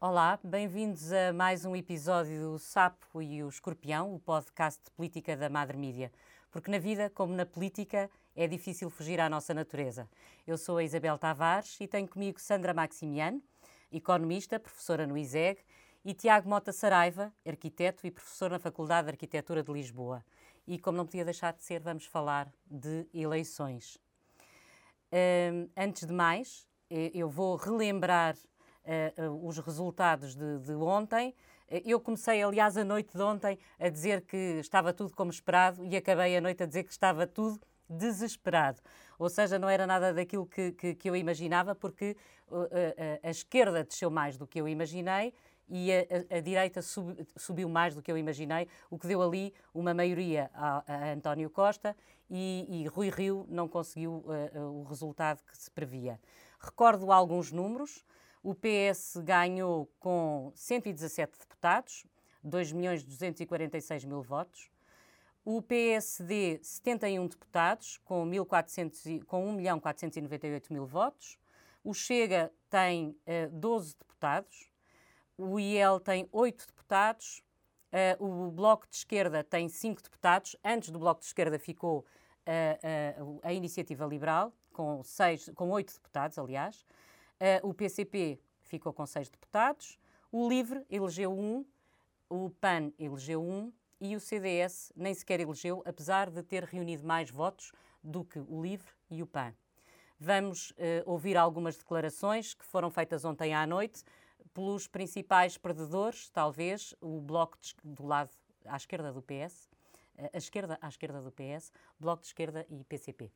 Olá, bem-vindos a mais um episódio do Sapo e o Escorpião, o podcast de política da Madre Mídia. Porque na vida, como na política, é difícil fugir à nossa natureza. Eu sou a Isabel Tavares e tenho comigo Sandra Maximiano, economista, professora no ISEG, e Tiago Mota Saraiva, arquiteto e professor na Faculdade de Arquitetura de Lisboa. E como não podia deixar de ser, vamos falar de eleições. Antes de mais, eu vou relembrar uh, os resultados de, de ontem. Eu comecei, aliás, a noite de ontem a dizer que estava tudo como esperado e acabei a noite a dizer que estava tudo desesperado. Ou seja, não era nada daquilo que, que, que eu imaginava, porque uh, a, a, esquerda desceu mais do que eu imaginei e a, a direita sub, subiu mais do que eu imaginei, o que deu ali uma maioria a, a António Costa e, e, Rui Rio não conseguiu uh, o resultado que se previa. Recordo alguns números. O PS ganhou com 117 deputados, 2 milhões 246 mil votos. O PSD, 71 deputados, com, 1.400, com 1 milhão 498 mil votos. O Chega tem uh, 12 deputados. O IEL tem 8 deputados. Uh, o Bloco de Esquerda tem 5 deputados. Antes do Bloco de Esquerda ficou uh, a Iniciativa Liberal, com, seis, com 8 deputados, aliás. O PCP ficou com seis deputados, o LIVRE elegeu um, o PAN elegeu um e o CDS nem sequer elegeu, apesar de ter reunido mais votos do que o LIVRE e o PAN. Vamos uh, ouvir algumas declarações que foram feitas ontem à noite pelos principais perdedores, talvez o Bloco de, do lado à esquerda do PS, uh, eh, a esquerda à esquerda do PS, Bloco de Esquerda e PCP.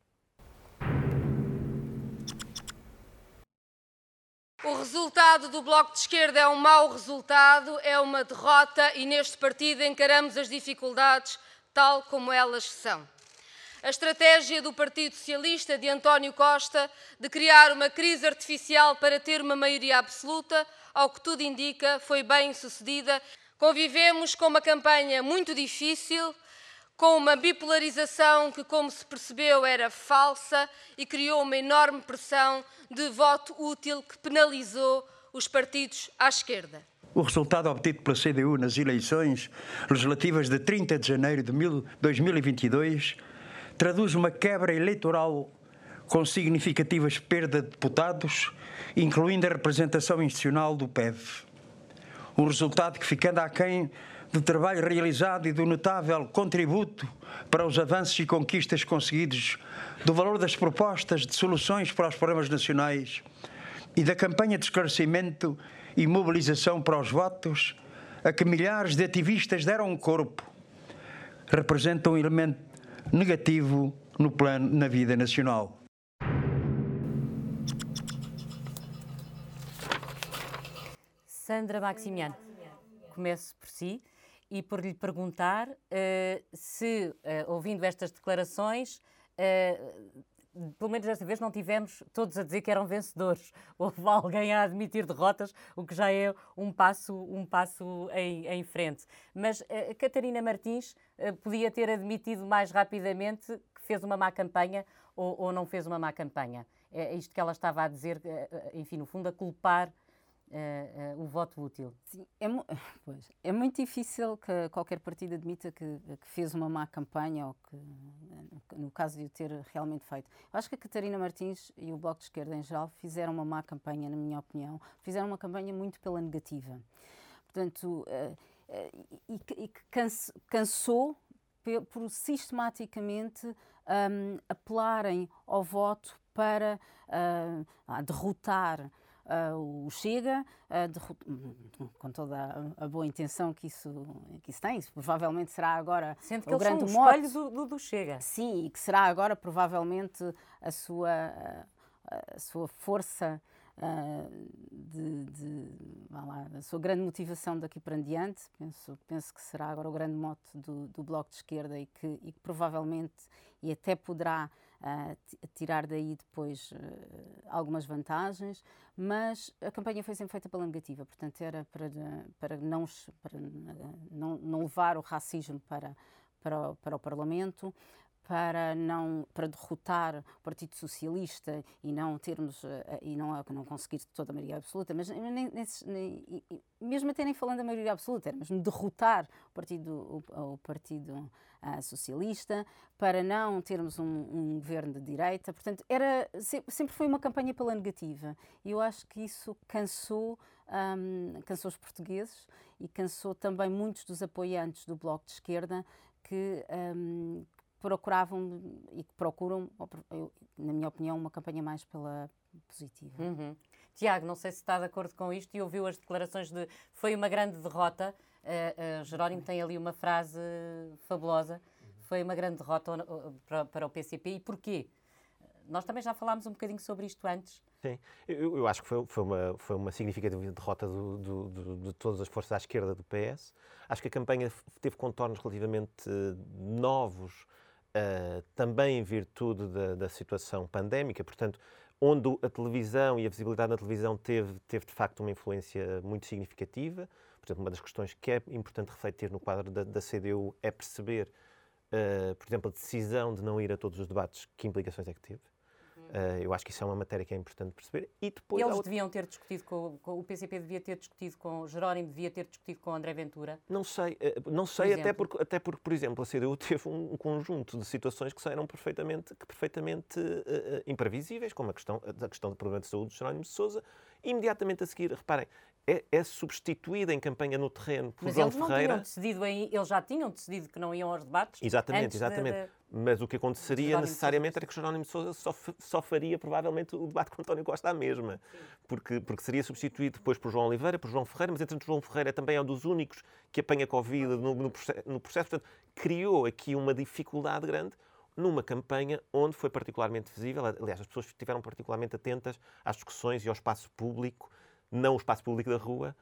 O resultado do Bloco de Esquerda é um mau resultado, é uma derrota e neste partido encaramos as dificuldades tal como elas são. A estratégia do Partido Socialista de António Costa de criar uma crise artificial para ter uma maioria absoluta, ao que tudo indica, foi bem sucedida. Convivemos com uma campanha muito difícil, com uma bipolarização que, como se percebeu, era falsa e criou uma enorme pressão de voto útil que penalizou os partidos à esquerda. O resultado obtido pela CDU nas eleições legislativas de 30 de janeiro de 2022 traduz uma quebra eleitoral com significativas perdas de deputados, incluindo a representação institucional do PEV. Um resultado que, ficando aquém do trabalho realizado e do notável contributo para os avanços e conquistas conseguidos, do valor das propostas de soluções para os problemas nacionais e da campanha de esclarecimento e mobilização para os votos, a que milhares de ativistas deram um corpo, representa um elemento negativo no plano na vida nacional. Sandra Maximiano, comece por si e por lhe perguntar uh, se, uh, ouvindo estas declarações, uh, pelo menos desta vez não tivemos todos a dizer que eram vencedores. Houve alguém a admitir derrotas, o que já é um passo, um passo em, em frente. Mas a Catarina Martins podia ter admitido mais rapidamente que fez uma má campanha ou, ou não fez uma má campanha. É isto que ela estava a dizer, enfim, no fundo, a culpar uh, uh, o voto útil? Sim, é, pois, é, muito difícil que qualquer partido admita que, que, fez uma má campanha ou que, no caso de o ter realmente feito. Eu acho que a Catarina Martins e o Bloco de Esquerda em geral fizeram uma má campanha, na minha opinião. Fizeram uma campanha muito pela negativa. Portanto, uh, e que cansou por sistematicamente um, apelarem ao voto para uh, derrotar uh, o Chega, uh, com toda a, a, boa intenção que isso, que isso tem, isso provavelmente será agora Sendo que o grande são mote. do, do, do, Chega. Sim, e que será agora provavelmente a sua, a, a sua força Uh, de, de lá, a sua grande motivação daqui para diante. Penso, penso que será agora o grande mote do, do Bloco de Esquerda e que, e que provavelmente e até poderá uh, tirar daí depois uh, algumas vantagens, mas a campanha foi sempre feita pela negativa, portanto era para, para, não, para não, não levar o racismo para, para, o, para o Parlamento, para não para derrotar o Partido Socialista e não termos uh, e não não conseguir toda a maioria absoluta, mas nem, nem, mesmo até nem falando da maioria absoluta, mas derrotar o Partido o, o Partido uh, Socialista para não termos um, um, governo de direita, portanto era sempre foi uma campanha pela negativa. E eu acho que isso cansou um, cansou os portugueses e cansou também muitos dos apoiantes do Bloco de Esquerda que um, procuravam e que procuram, na minha opinião, uma campanha mais pela positiva. Uhum. Tiago, não sei se está de acordo com isto e ouviu as declarações de foi uma grande derrota. Uh, uh, Jerónimo tem ali uma frase fabulosa. Foi uma grande derrota para, para o PCP. E porquê? Nós também já falámos um bocadinho sobre isto antes. Sim, eu, eu acho que foi, foi, uma, foi uma significativa derrota do, do, do, de todas as forças à esquerda do PS. Acho que a campanha teve contornos relativamente novos, uh, também em virtude da, da, situação pandémica, portanto, onde a televisão e a visibilidade na televisão teve, teve de facto uma influência muito significativa. Portanto, uma das questões que é importante refletir no quadro da, da CDU é perceber, uh, por exemplo, a decisão de não ir a todos os debates, que implicações é que teve. Uh, eu acho que isso é uma matéria que é importante perceber. E depois Eles outra... deviam ter discutido com, com, o PCP devia ter discutido com Jerónimo, devia ter discutido com André Ventura. Não sei, uh, não sei por até porque até porque por exemplo a CDU teve um, conjunto de situações que eram perfeitamente que perfeitamente uh, imprevisíveis, como a questão a questão do problema de saúde de Jerónimo de Sousa. Imediatamente a seguir, reparem, é, é, substituída em campanha no terreno por Mas João eles não Ferreira. Tinham decidido em, eles já tinham decidido que não iam aos debates. Exatamente, exatamente. De, de... Mas o que aconteceria necessariamente era que Jerónimo Sousa só, só faria provavelmente o debate com António Costa à mesma. Porque, porque seria substituído depois por João Oliveira, por João Ferreira, mas entretanto João Ferreira também é um dos únicos que apanha Covid no, no, processo, no processo. Portanto, criou aqui uma dificuldade grande numa campanha onde foi particularmente visível, aliás, as pessoas estiveram particularmente atentas às discussões e ao espaço público, não o espaço público da rua,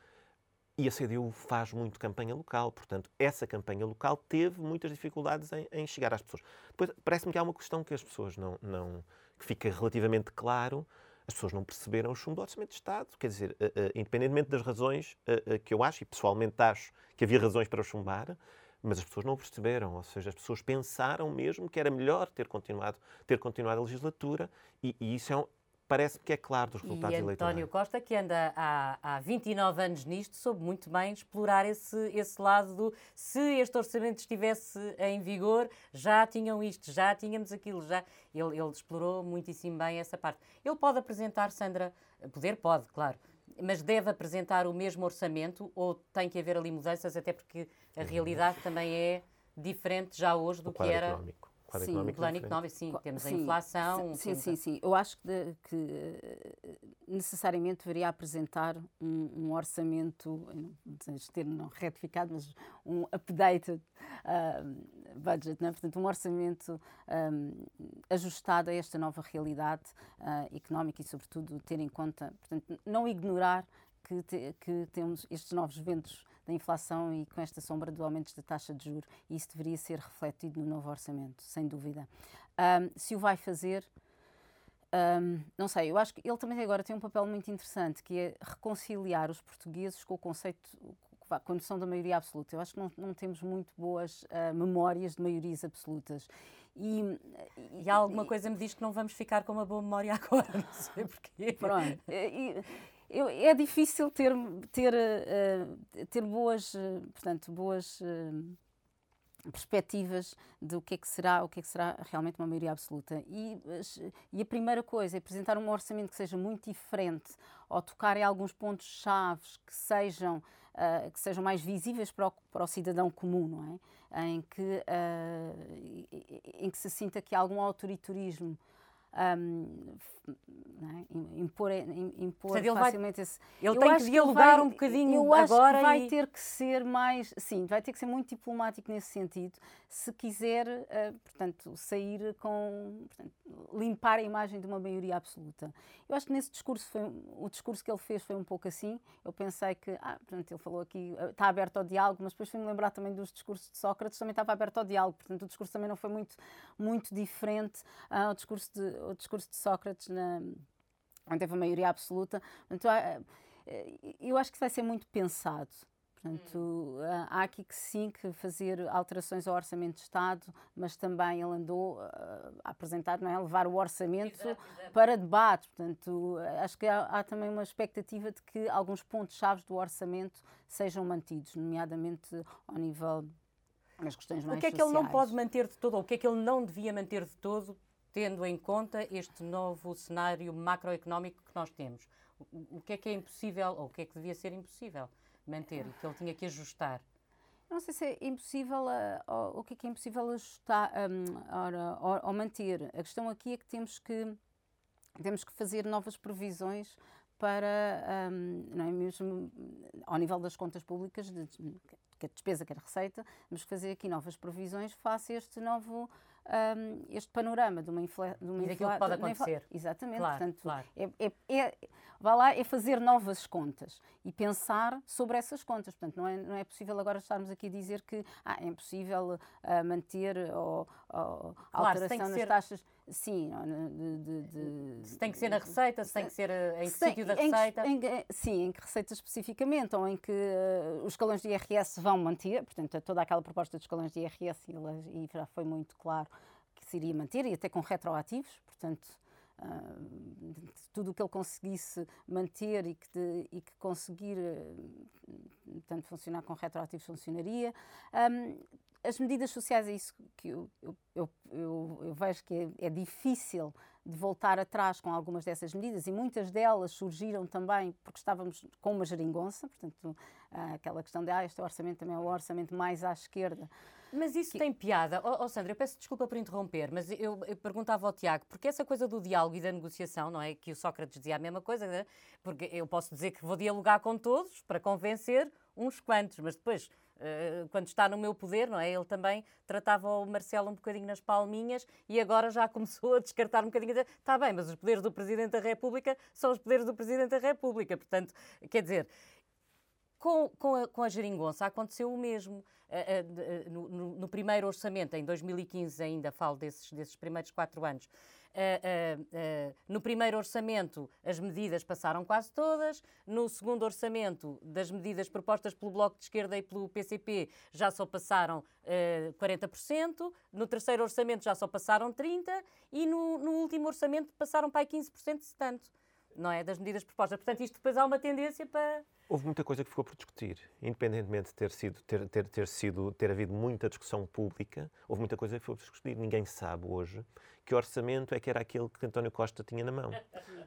e a CDU faz muito campanha local, portanto, essa campanha local teve muitas dificuldades em, em chegar às pessoas. Depois, parece-me que há uma questão que as pessoas não, não. que fica relativamente claro, as pessoas não perceberam o chumbo do Orçamento de Estado. Quer dizer, uh, uh, independentemente das razões uh, que eu acho, e pessoalmente acho que havia razões para o chumbar, mas as pessoas não perceberam, ou seja, as pessoas pensaram mesmo que era melhor ter continuado, ter continuado a legislatura, e, e isso é um, parece que é claro dos resultados e eleitorais. António Costa, que anda há, há 29 anos nisto, soube muito bem explorar esse, esse lado do se este orçamento estivesse em vigor, já tinham isto, já tínhamos aquilo, já. Ele, ele explorou muitíssimo bem essa parte. Ele pode apresentar, Sandra, poder pode, claro, mas deve apresentar o mesmo orçamento ou tem que haver ali mudanças, até porque a realidade também é diferente já hoje do que era. Económico quadro sim, económico. Plano económico, sim. Temos sim, a inflação. Sim, sim, sim. Eu acho que, que eh, necessariamente deveria apresentar um, um orçamento, não ter não retificado, mas um updated uh, budget, né? portanto, um orçamento um, ajustado a esta nova realidade uh, económica e, sobretudo, ter em conta, portanto, não ignorar que, te, que temos estes novos ventos da inflação e com esta sombra do aumento da taxa de juros, e isso deveria ser refletido no novo orçamento, sem dúvida. Um, se o vai fazer, um, não sei, eu acho que ele também agora tem um papel muito interessante, que é reconciliar os portugueses com o conceito, com a noção da maioria absoluta. Eu acho que não, não temos muito boas uh, memórias de maiorias absolutas. E, e, alguma coisa me diz que não vamos ficar com uma boa memória agora, não sei porquê. Pronto. E, eu, é difícil ter, ter, uh, ter boas, uh, portanto, boas uh, perspectivas do que é que será, o que é que será realmente uma maioria absoluta. E, e a primeira coisa é apresentar um orçamento que seja muito diferente ou tocar em alguns pontos chaves que sejam que sejam mais visíveis para o, para o cidadão comum, não é? Em que em que se sinta que há algum autoritarismo um, é? impor, impor Portanto, facilmente vai, esse. Ele tem que dialogar vai, um bocadinho eu acho agora. Que vai e... ter que ser mais. Sim, vai ter que ser muito diplomático nesse sentido, se quiser, uh, portanto, sair com. Portanto, limpar a imagem de uma maioria absoluta. Eu acho que nesse discurso, foi, o discurso que ele fez foi um pouco assim. Eu pensei que, ah, portanto, ele falou aqui, uh, está aberto ao diálogo, mas depois fui-me lembrar também dos discursos de Sócrates, também estava aberto ao diálogo, portanto, o discurso também não foi muito, muito diferente uh, ao, discurso de, ao discurso de Sócrates na onde teve a maioria absoluta. Portanto, eu acho que vai ser muito pensado. Portanto, há aqui que sim que fazer alterações ao Orçamento de Estado, mas também ele andou a apresentar, não é? levar o orçamento exato, exato. para debate. Portanto, acho que há, há também uma expectativa de que alguns pontos-chave do orçamento sejam mantidos, nomeadamente ao nível das questões mais O que é que sociais. ele não pode manter de todo, ou o que é que ele não devia manter de todo, tendo em conta este novo cenário macroeconómico que nós temos? O, o que é que é impossível, ou o que é que devia ser impossível manter e que ele tinha que ajustar? Não sei se é impossível, uh, o que é que é impossível ajustar um, ou, ou manter. A questão aqui é que temos que, temos que fazer novas previsões para, um, não é mesmo, ao nível das contas públicas, de, quer despesa, quer receita, temos que fazer aqui novas previsões face a este novo um, este panorama de uma inflação. E daquilo que pode acontecer. Exatamente. Claro, Portanto, claro. É, é, é, vá lá, é fazer novas contas e pensar sobre essas contas. Portanto, não é, não é possível agora estarmos aqui a dizer que ah, é impossível uh, manter ou, ou claro, alteração nas ser... taxas. Sim, de, de, de, se tem que ser na receita, se tem que ser em que sítio da receita. Em, em, sim, em que receita especificamente, ou em que uh, os escalões de IRS vão manter, portanto, toda aquela proposta dos escalões de IRS, e, e já foi muito claro que se iria manter, e até com retroativos, portanto, uh, tudo o que ele conseguisse manter e que, de, e que conseguir, uh, tanto funcionar com retroativos, funcionaria. Um, as medidas sociais é isso que eu, eu, eu, eu vejo que é, é, difícil de voltar atrás com algumas dessas medidas e muitas delas surgiram também porque estávamos com uma geringonça, portanto, aquela questão de ah, este orçamento também é o orçamento mais à esquerda. Mas isso que... tem piada. Oh, oh, Sandra, eu peço desculpa por interromper, mas eu, eu, perguntava ao Tiago, porque essa coisa do diálogo e da negociação, não é? Que o Sócrates dizia a mesma coisa, né? porque eu posso dizer que vou dialogar com todos para convencer uns quantos, mas depois quando está no meu poder, não é? Ele também tratava o Marcelo um bocadinho nas palminhas e agora já começou a descartar um bocadinho. Está bem, mas os poderes do Presidente da República são os poderes do Presidente da República. Portanto, quer dizer, com, com, a, com a geringonça. Aconteceu o mesmo. Uh, uh, no, no, primeiro orçamento, em 2015, ainda falo desses, desses primeiros quatro anos, uh, no primeiro orçamento as medidas passaram quase todas, no segundo orçamento das medidas propostas pelo Bloco de Esquerda e pelo PCP já só passaram 40%, no terceiro orçamento já só passaram 30% e no, no último orçamento passaram para aí 15%, se tanto não é? Das medidas propostas. Portanto, isto depois há uma tendência para. Houve muita coisa que ficou por discutir, independentemente de ter sido ter, ter, ter sido ter havido muita discussão pública, houve muita coisa que ficou por discutir. Ninguém sabe hoje que orçamento é que era aquele que António Costa tinha na mão.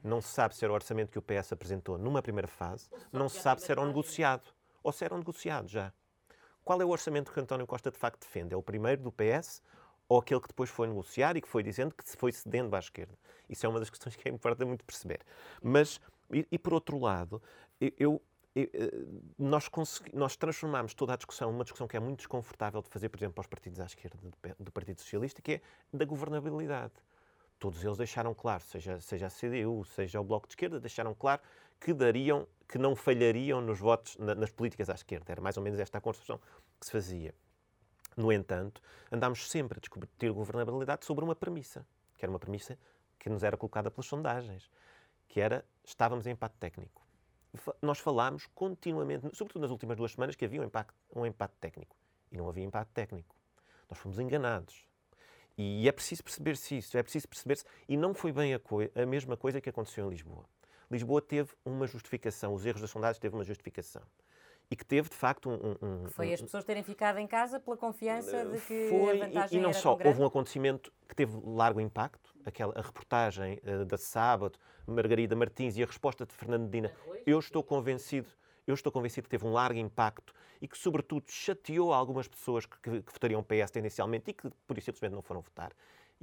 Não se sabe se era o orçamento que o PS apresentou numa primeira fase, não se sabe se era um negociado ou se era um negociado já. Qual é o orçamento que António Costa de facto defende? É o primeiro do PS ou aquele que depois foi negociar e que foi dizendo que se foi cedendo à esquerda. Isso é uma das questões que é importante muito perceber. Mas, e, e por outro lado, eu, eu eh, nós, nós transformamos toda a discussão numa discussão que é muito desconfortável de fazer, por exemplo, para os partidos à esquerda do, do Partido Socialista, que é da governabilidade. Todos eles deixaram claro, seja, seja a CDU, seja o Bloco de Esquerda, deixaram claro que dariam, que não falhariam nos votos, na, nas políticas à esquerda. Era mais ou menos esta a construção que se fazia. No entanto, andámos sempre a discutir governabilidade sobre uma premissa, que era uma premissa que nos era colocada pelas sondagens, que era estávamos em empate técnico. Nós falámos continuamente, sobretudo nas últimas duas semanas, que havia um, impacto, um empate técnico. E não havia empate técnico. Nós fomos enganados. E é preciso perceber-se isso, é preciso perceber-se. E não foi bem a, a mesma coisa que aconteceu em Lisboa. Lisboa teve uma justificação, os erros das sondagens teve uma justificação e que teve de facto um. um foi as pessoas terem ficado em casa pela confiança de que foi, a vantagem e, e não era só, houve um acontecimento que teve largo impacto, aquela a reportagem uh, da sábado, Margarida Martins e a resposta de Fernando Medina. Eu estou convencido. Eu estou convencido que teve um largo impacto e que, sobretudo, chateou algumas pessoas que, que, que votariam PS tendencialmente e que, por isso, simplesmente não foram votar.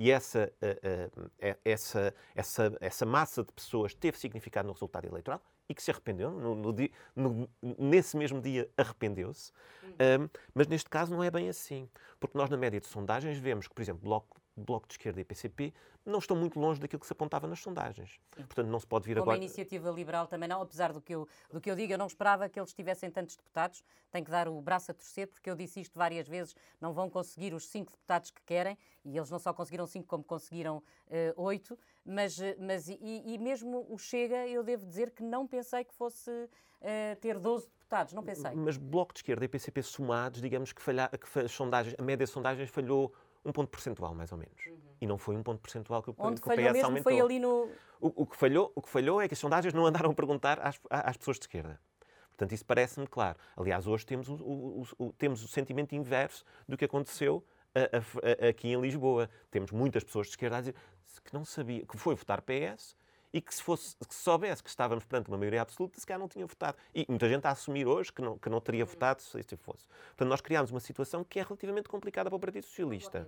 E essa, uh, uh, essa, essa, essa massa de pessoas teve significado no resultado eleitoral e que se arrependeu, no, no, no, nesse mesmo dia arrependeu-se. Um, mas neste caso não é bem assim, porque nós na média de sondagens vemos que, por exemplo, Bloco, Bloco de Esquerda e PCP não estão muito longe daquilo que se apontava nas sondagens. Sim. Portanto, não se pode vir Como agora... a iniciativa liberal também não, apesar do que, eu, do que eu digo, eu não esperava que eles tivessem tantos deputados, tenho que dar o braço a torcer, porque eu disse isto várias vezes, não vão conseguir os cinco deputados que querem, e eles não só conseguiram cinco, como conseguiram uh, oito, mas, eh, mas e, e, mesmo o Chega, eu devo dizer que não pensei que fosse uh, ter 12 deputados, não pensei. Mas Bloco de Esquerda e PCP somados, digamos que, falha, que as sondagens, a média de sondagens falhou um ponto percentual, mais ou menos. Uhum. E não foi um ponto percentual que o, Onde que o PS mesmo aumentou. foi ali no... O, o, que falhou, o que falhou é que as sondagens não andaram a perguntar às, às pessoas de esquerda. Portanto, isso parece-me claro. Aliás, hoje temos o, o, o, temos o sentimento inverso do que aconteceu a, a, a, aqui em Lisboa. Temos muitas pessoas de esquerda a dizer que não sabia, que foi votar PS e que se, fosse, que se soubesse que estávamos perante uma maioria absoluta, se calhar não tinha votado. E muita gente a assumir hoje que não, que não teria votado se isso fosse. Portanto, nós criámos uma situação que é relativamente complicada para o Partido Socialista.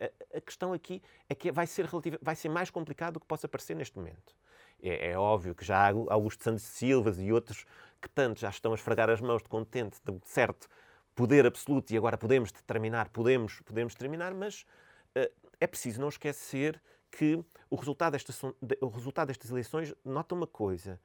A, a questão aqui é que vai ser, relativa, vai ser mais complicado do que possa parecer neste momento. É, é óbvio que já há Augusto Santos Silvas e outros que tanto já estão a esfregar as mãos de contente, de certo poder absoluto e agora podemos determinar, podemos, podemos terminar, mas uh, é preciso não esquecer que o resultado, destas, o resultado destas eleições nota uma coisa,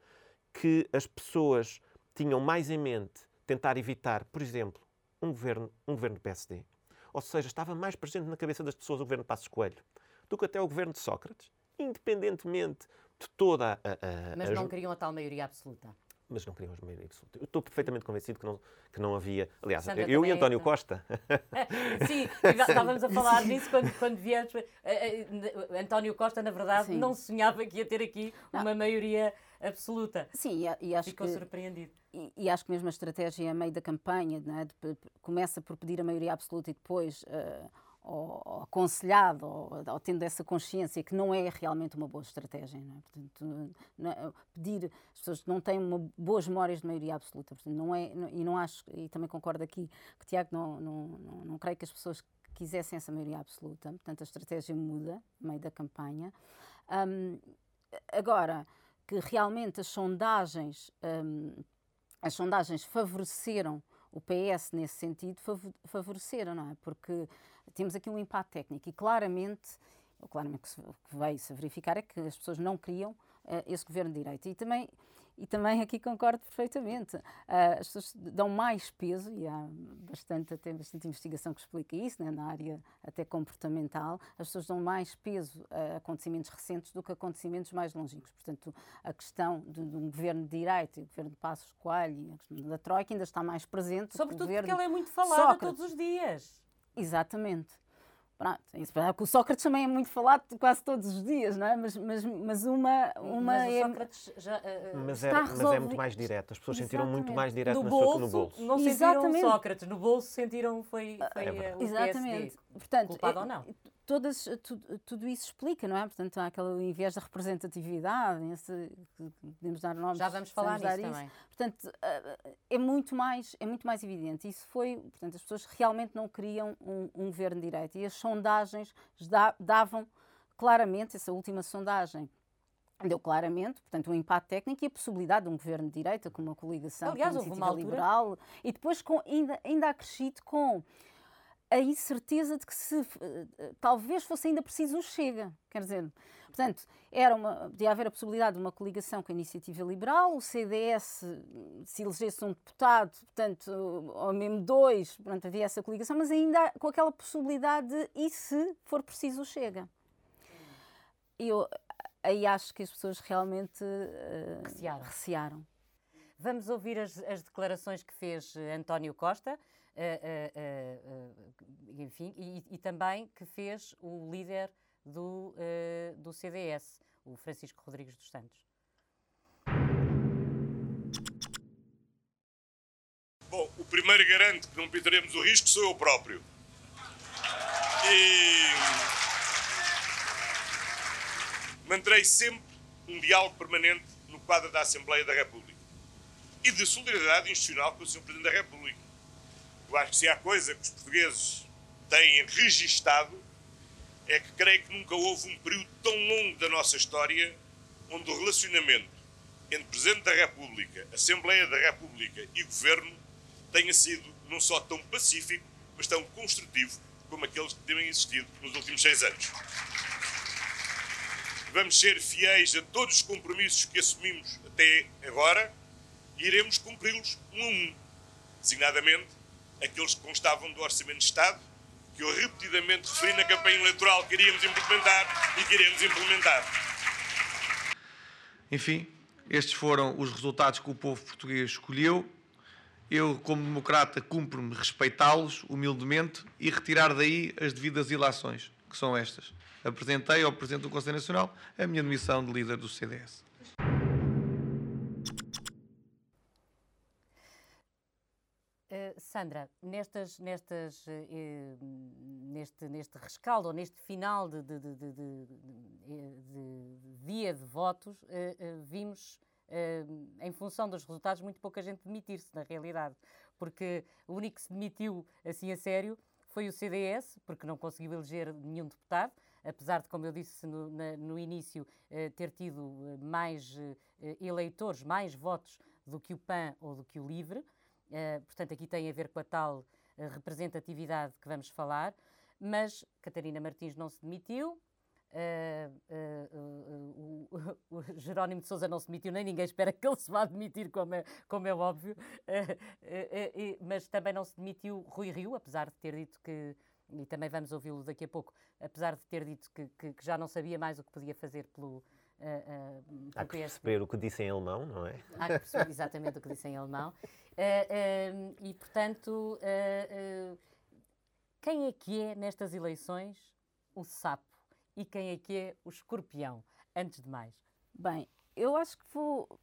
que as pessoas tinham mais em mente tentar evitar, por exemplo, um governo, um governo do PSD, ou seja, estava mais presente na cabeça das pessoas o governo de Passos Coelho do que até o governo de Sócrates, independentemente de toda a. a Mas não queriam a tal maioria absoluta mas não queriam a maioria absoluta. Eu estou perfeitamente convencido que não, que não havia. Aliás, Sandra eu e António é Costa. Sim, estávamos a falar disso quando, quando viemos. Eh, eh, António Costa, na verdade, Sim. não sonhava que ia ter aqui não. uma maioria absoluta. Sim, e, acho Ficou que, surpreendido. E, e, acho que mesmo a estratégia a meio da campanha é? de, começa por pedir a maioria absoluta e depois. Uh, ou, aconselhado, ou, ou, tendo essa consciência que não é realmente uma boa estratégia. Não é? Portanto, não, é, pedir, as pessoas não têm uma, boas memórias de maioria absoluta, portanto, não é, não, e não acho, e também concordo aqui que, Tiago, não, não, não, não creio que as pessoas quisessem essa maioria absoluta, portanto, a estratégia muda no meio da campanha. Um, agora, que realmente as sondagens, um, as sondagens favoreceram o PS nesse sentido, favoreceram, não é? Porque temos aqui um impacto técnico e claramente, claramente o que veio-se a verificar é que as pessoas não queriam uh, esse governo de direita. E também, e também aqui concordo perfeitamente. Uh, as pessoas dão mais peso, e há bastante, até bastante investigação que explica isso, né, na área até comportamental, as pessoas dão mais peso a acontecimentos recentes do que a acontecimentos mais longínquos. Portanto, a questão de, de um governo de direita, o governo de Passos Coelho e a questão da Troika ainda está mais presente. Sobretudo porque ela é muito falada Sócrates. todos os dias. Exatamente. Pronto, isso, o Sócrates também é muito falado quase todos os dias, não é? Mas, mas, mas uma, uma mas o é Sócrates já, uh, mas, era, mas é muito mais direto. As pessoas Exatamente. sentiram muito mais direto no bolso, no bolso. Não sentiram Exatamente. Sócrates, no bolso sentiram foi, foi é o Exatamente. Portanto, culpado é, ou não todas, tudo, tudo, isso explica, não é? Portanto, há aquele da representatividade, esse, podemos dar nomes. Já vamos falar nisso também. Portanto, eh, é muito, mais, é muito mais evidente. Isso foi, portanto, as pessoas realmente não queriam um, um governo de direita e as sondagens davam claramente, essa última sondagem deu claramente, portanto, um impacto técnico e a possibilidade de um governo de direita com uma coligação Aliás, com uma liberal e depois com, ainda, ainda acrescido com a incerteza de que se uh, talvez fosse ainda preciso o Chega. Quer dizer, portanto, era uma, podia haver a possibilidade de uma coligação com a Iniciativa Liberal, o CDS, se elegesse um deputado, portanto, ou mesmo dois, portanto, havia essa coligação, mas ainda com aquela possibilidade de, e se for preciso o Chega. Eu aí acho que as pessoas realmente uh, recearam. recearam. Vamos ouvir as, as declarações que fez António Costa enfim, e, e, também que fez o líder do, do CDS, o Francisco Rodrigues dos Santos. Bom, o primeiro garante que não pintaremos o risco sou eu próprio. E manterei sempre um diálogo permanente no quadro da Assembleia da República e de solidariedade institucional com o Sr. Presidente da República. Eu acho que se há coisa que os portugueses têm registado é que creio que nunca houve um período tão longo da nossa história onde o relacionamento entre Presidente da República, Assembleia da República e Governo tenha sido não só tão pacífico, mas tão construtivo como aqueles que têm existido nos últimos seis anos. Vamos ser fiéis a todos os compromissos que assumimos até agora e iremos cumpri-los um a um, designadamente aqueles que constavam do Orçamento de Estado, que eu repetidamente referi na campanha eleitoral que iríamos implementar e que iremos implementar. Enfim, estes foram os resultados que o povo português escolheu. Eu, como democrata, cumpro-me respeitá-los humildemente e retirar daí as devidas ilações, que são estas apresentei ao Presidente do Conselho Nacional a minha demissão de líder do CDS. Sandra, nestas, nestas, uh, neste, neste rescaldo, ou neste final de, de, de, de dia de votos, uh, vimos, em função dos resultados, muito pouca gente demitir-se, na realidade, porque o único que se demitiu assim a sério foi o CDS, porque não conseguiu eleger nenhum deputado, apesar de, como eu disse no, na, no início, eh, ter tido eh, mais eh, eleitores, mais votos do que o PAN ou do que o LIVRE. Portanto, aqui tem a ver com a tal representatividade que vamos falar. Mas Catarina Martins não se demitiu, Uh, uh, uh, o, Jerónimo de Sousa não se demitiu, nem ninguém espera que ele se vá demitir, como é, como é óbvio, mas também não se demitiu Rui Rio, apesar de ter dito que e também vamos ouvi-lo daqui a pouco, apesar de ter dito que, que, que, já não sabia mais o que podia fazer pelo. Uh, uh, Há que perceber o que disse em alemão, não é? Há que perceber exatamente o que disse em alemão. Uh, e, portanto, quem é que é nestas eleições o sapo e quem é que é o escorpião, antes de mais? Bem, eu acho que vou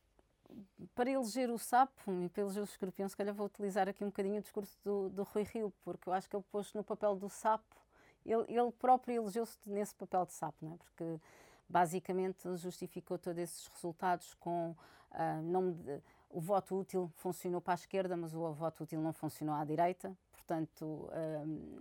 para eleger o sapo e para eleger o escorpião, se calhar vou utilizar aqui um bocadinho o discurso do, do Rui Rio, porque eu acho que ele pôs no papel do sapo, ele, ele próprio elegeu-se nesse papel de sapo, não é? porque basicamente justificou todos esses resultados com uh, não, o voto útil funcionou para a esquerda, mas o voto útil não funcionou à direita, portanto, um,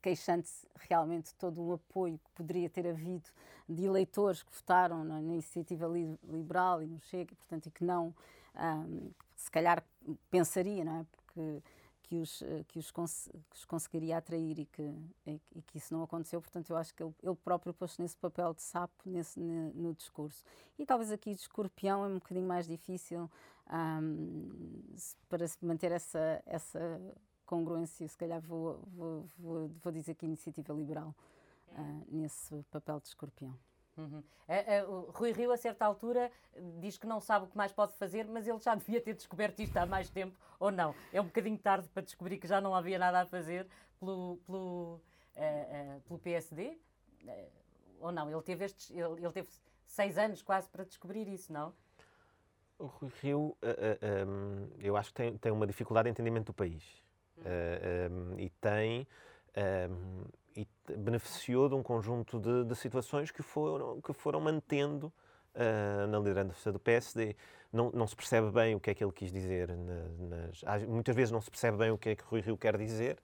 queixando-se realmente todo o apoio que poderia ter havido de eleitores que votaram na, iniciativa liberal e no Chega, portanto, e que não, um, se calhar pensaria, não é? Porque que os, que os, cons que os conseguiria atrair e que, e, e, que isso não aconteceu. Portanto, eu acho que ele, ele próprio pôs nesse papel de sapo nesse, no, no discurso. E talvez aqui de escorpião é um bocadinho mais difícil um, para manter essa, essa congruência, se calhar vou, vou, vou, vou dizer que iniciativa liberal uh, nesse papel de escorpião. Uhum. Uh, uh, Rui Rio, a certa altura, diz que não sabe o que mais pode fazer, mas ele já devia ter descoberto isto há mais tempo, ou não? É um bocadinho tarde para descobrir que já não havia nada a fazer pelo, pelo, uh, pelo PSD? ou não? Ele teve, estes, ele, ele, teve seis anos quase para descobrir isso, não? O Rui Rio, um, eu acho que tem, tem uma dificuldade de entendimento do país. Uh, eh, um, e tem um, beneficiou de um conjunto de, de, situações que foram, que foram mantendo uh, na liderança do PSD. Não, não, se percebe bem o que é que ele quis dizer. Nas, muitas vezes não se percebe bem o que é que Rui Rio quer dizer.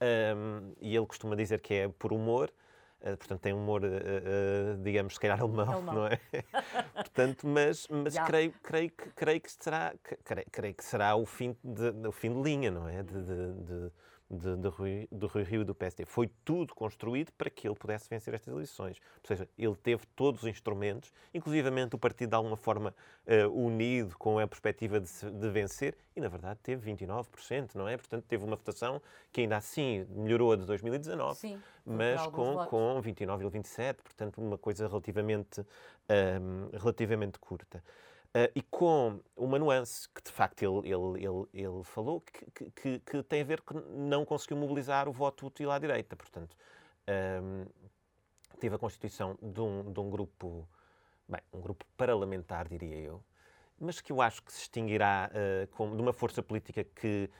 Um, e ele costuma dizer que é por humor. Uh, portanto, tem humor, uh, digamos, se calhar alemão, alemão. não é? portanto, mas, mas creio, creio, que, creio, que será, creio, creio, que será o fim de, o fim de linha, não é? de, de, de de, de, Rui, do Rui Rio e do PSD. Foi tudo construído para que ele pudesse vencer estas eleições. Ou seja, ele teve todos os instrumentos, inclusivamente o partido de alguma forma uh, unido com a perspectiva de, de, vencer, e na verdade teve 29%, não é? Portanto, teve uma votação que ainda assim melhorou a de 2019, Sim, mas com, com 29 e 27%, portanto, uma coisa relativamente, um, ehm, relativamente curta. Uh, e com uma nuance que de facto ele, ele, ele, ele falou que, que, que, tem a ver com não conseguiu mobilizar o voto útil à direita. Portanto, um, ehm, teve a constituição de um, de um grupo, bem, um grupo parlamentar, diria eu, mas que eu acho que se extinguirá uh, de uma força política que,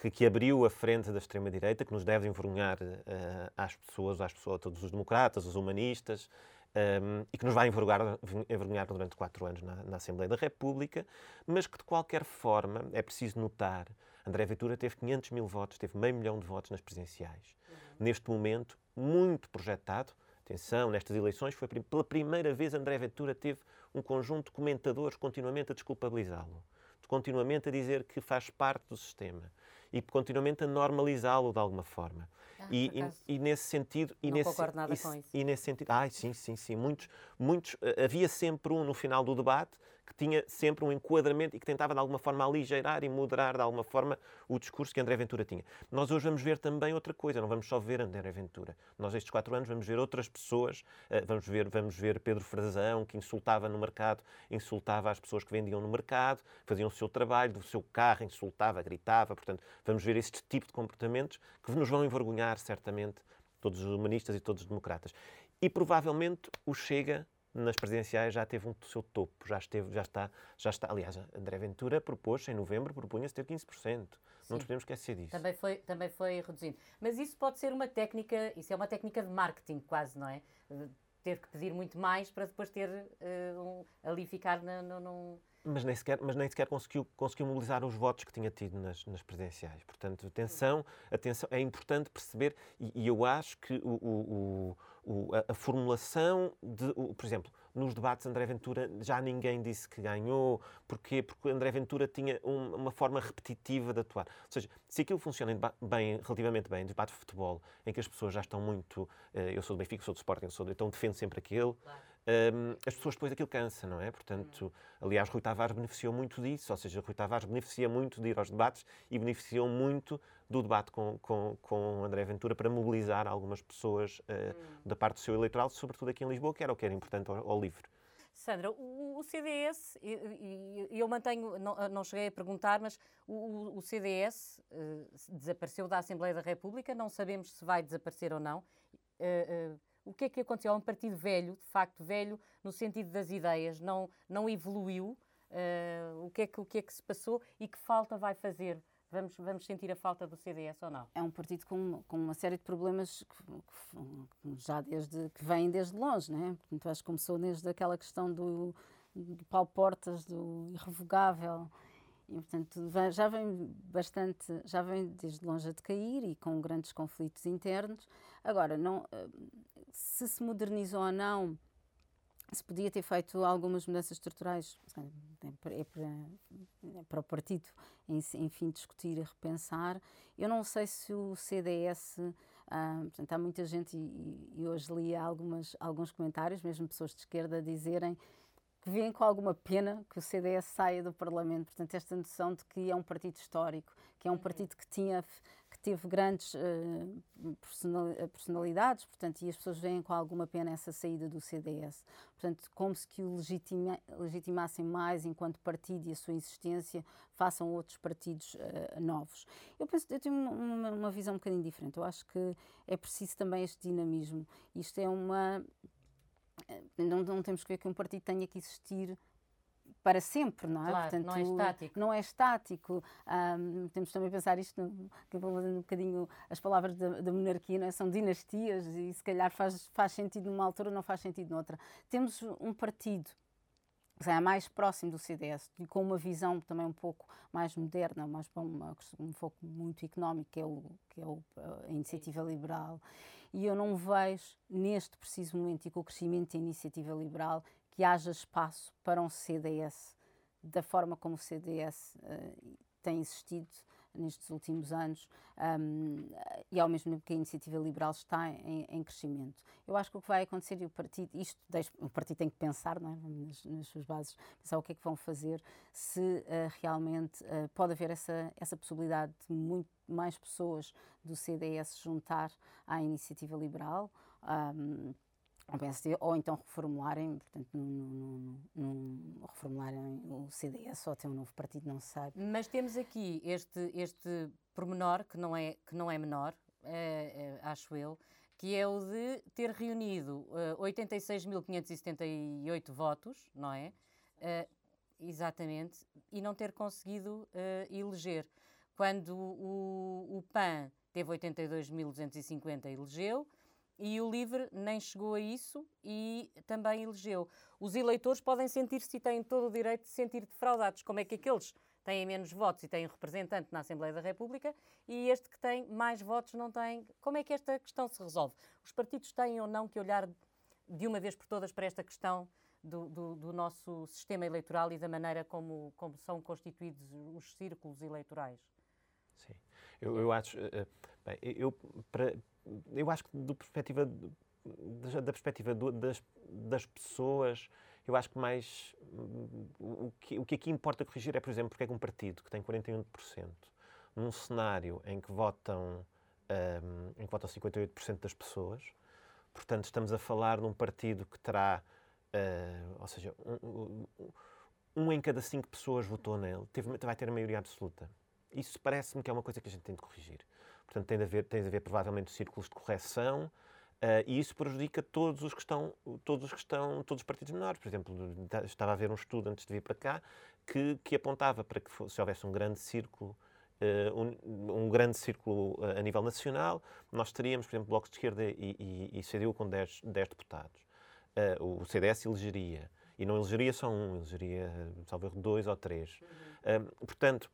que, que, abriu a frente da extrema-direita, que nos deve envergonhar uh, às pessoas, às pessoas, a todos os democratas, os humanistas, um, e que nos vai envergonhar, envergonhar durante quatro anos na, na, Assembleia da República, mas que de qualquer forma é preciso notar. André Ventura teve 500 mil votos, teve meio milhão de votos nas presidenciais. Uhum. Neste momento, muito projetado, atenção, nestas eleições, foi pela primeira vez André Ventura teve um conjunto de comentadores continuamente a desculpabilizá-lo, continuamente a dizer que faz parte do sistema e continuamente a normalizá-lo de alguma forma. Ah, e, e, e, nesse sentido e não nesse, concordo nada com isso. e nesse sentido ai sim sim sim muitos muitos eh, havia sempre um no final do debate que tinha sempre um enquadramento e que tentava de alguma forma aligeirar e moderar de alguma forma o discurso que André Ventura tinha. Nós hoje vamos ver também outra coisa, não vamos só ver André Ventura. Nós estes quatro anos vamos ver outras pessoas, eh, vamos ver, vamos ver Pedro Frazão, que insultava no mercado, insultava as pessoas que vendiam no mercado, faziam o seu trabalho, do seu carro, insultava, gritava, portanto, vamos ver este tipo de comportamentos que nos vão envergonhar certamente todos os humanistas e todos os democratas. E provavelmente o Chega nas presidenciais já teve um seu topo, já esteve, já está, já está. Aliás, André Ventura propôs em novembro, propunha-se ter 15%. Sim. Não nos podemos esquecer disso. Também foi, também foi reduzindo. Mas isso pode ser uma técnica, isso é uma técnica de marketing quase, não é? Ter que pedir muito mais para depois ter uh, um, ali ficar no, no, no mas nem sequer, mas nem sequer conseguiu, conseguiu mobilizar os votos que tinha tido nas, nas presidenciais. Portanto, atenção, atenção, é importante perceber, e, e eu acho que o, o, o, a, a, formulação de, por exemplo, nos debates André Ventura já ninguém disse que ganhou. Porquê? Porque André Ventura tinha um, uma forma repetitiva de atuar. Ou seja, se aquilo funciona bem, relativamente bem, debate de futebol, em que as pessoas já estão muito. Uh, eu sou do Benfica, sou do Sporting, sou do, então defendo sempre aquele. Claro um, as pessoas depois aquilo cansa, não é? Portanto, aliás, Rui Tavares beneficiou muito disso, ou seja, Rui Tavares beneficia muito de ir aos debates e beneficiou muito do debate com, com, com André Ventura para mobilizar algumas pessoas uh, hum. da parte do seu eleitoral, sobretudo aqui em Lisboa, que era o que era importante ao, ao livro. Sandra, o, o CDS, e, eu mantenho, não, não, cheguei a perguntar, mas o, o CDS uh, eh, desapareceu da Assembleia da República, não sabemos se vai desaparecer ou não. Uh, o que é que aconteceu? É um partido velho, de facto velho, no sentido das ideias, não, não evoluiu. Uh, o, que é que, o que é que se passou e que falta vai fazer? Vamos, vamos sentir a falta do CDS ou não? É um partido com, com uma série de problemas que, que, já desde que vêm desde longe, não é? Portanto, acho que começou desde aquela questão do, do Paulo Portas, do irrevogável, e, portanto, já vem bastante, já vem desde longe a decair e com grandes conflitos internos. Agora, não, eh, se se modernizou ou não, se podia ter feito algumas mudanças estruturais, é para, é para o partido, enfim, discutir e repensar. Eu não sei se o CDS. Ah, portanto, há muita gente, e, e hoje li algumas, alguns comentários, mesmo pessoas de esquerda, dizerem que veem com alguma pena que o CDS saia do Parlamento. Portanto, esta noção de que é um partido histórico, que é um partido que tinha que teve grandes uh, personalidades, portanto, e as pessoas veem com alguma pena essa saída do CDS. Portanto, como se que o legitima, legitimassem mais enquanto partido e a sua existência façam outros partidos uh, novos. Eu penso, eu tenho uma, uma visão um bocadinho diferente. Eu acho que é preciso também este dinamismo. Isto é uma não, não temos que ver que um partido tenha que existir para sempre, não é? Claro, Portanto, não é estático. Não é estático. Um, temos também a pensar isto, que eu vou um bocadinho, as palavras da, da monarquia não é? são dinastias e se calhar faz, faz sentido numa altura, não faz sentido noutra. Temos um partido que é mais próximo do CDS e com uma visão também um pouco mais moderna, mais uma, um foco muito económico, que é, o, que é o, a iniciativa liberal e eu não vejo, neste preciso momento e com o crescimento da iniciativa liberal, que haja espaço para um CDS da forma como o CDS uh, eh, tem existido nestes últimos anos um, e ao mesmo tempo que a iniciativa liberal está em, em, crescimento. Eu acho que o que vai acontecer e o partido, isto o partido tem que pensar não é? nas, nas suas bases, pensar o que é que vão fazer, se uh, realmente uh, pode haver essa, essa possibilidade de muito mais pessoas do CDS juntar à iniciativa liberal. Um, PSD, ou então reformularem, portanto, no, reformularem o CDS ou até um novo partido, não se sabe. Mas temos aqui este, este pormenor, que não é, que não é menor, é, é, acho eu, que é o de ter reunido uh, eh, 86.578 votos, não é? Uh, exatamente, e não ter conseguido uh, eleger. Quando o, o PAN teve 82.250 elegeu, e o LIVRE nem chegou a isso e também elegeu. Os eleitores podem sentir-se e têm todo o direito de se sentir defraudados. Como é que aqueles têm menos votos e têm representante na Assembleia da República e este que tem mais votos não tem. Como é que esta questão se resolve? Os partidos têm ou não que olhar de uma vez por todas para esta questão do, do, do nosso sistema eleitoral e da maneira como, como são constituídos os círculos eleitorais? Sim. Eu, eu acho, bem, eu, para, eu acho que do perspectiva, da perspectiva das, das pessoas, eu acho que mais o que, o que aqui importa corrigir é, por exemplo, porque é que um partido que tem 41%, num cenário em que votam, um, em que votam 58% das pessoas, portanto, estamos a falar de um partido que terá, uh, ou seja, um, um, em cada cinco pessoas votou nele, teve, vai ter maioria absoluta. Isso parece-me que é uma coisa que a gente tem de corrigir. Portanto, tem de haver, tem de haver provavelmente círculos de correção, Uh, e isso prejudica todos os que estão, todos os que estão, todos os partidos menores. Por exemplo, estava a ver um estudo antes de vir para cá que, que apontava para que se houvesse um grande círculo, uh, um, um, grande círculo uh, a nível nacional, nós teríamos, por exemplo, blocos de esquerda e, e, e CDU com 10, 10 deputados. o CDS elegeria. E não elegeria só um, elegeria, talvez, dois ou três. Uhum. portanto,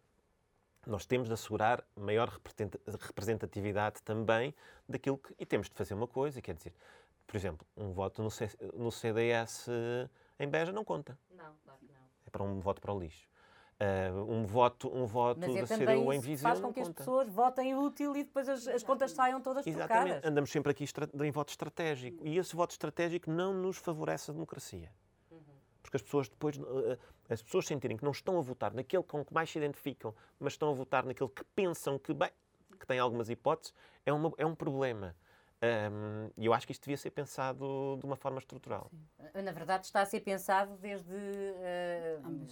nós temos de assegurar maior representatividade também daquilo que. E temos de fazer uma coisa, quer dizer, por exemplo, um voto no, C, no CDS em Beja não conta. Não, claro que não. É para um voto para o lixo. Uh, um voto, um voto Mas é da CDU em Viseu. faz com que conta. as pessoas votem útil e depois as, as contas saiam todas Exatamente. trocadas. Andamos sempre aqui em voto estratégico. E esse voto estratégico não nos favorece a democracia. Porque as pessoas depois. Uh, as pessoas sentirem que não estão a votar naquele com que mais se identificam, mas estão a votar naquele que pensam que, bem, que tem algumas hipóteses, é, uma, é um problema. E um, eu acho que isto devia ser pensado de uma forma estrutural. Sim. Na verdade, está a ser pensado desde uh,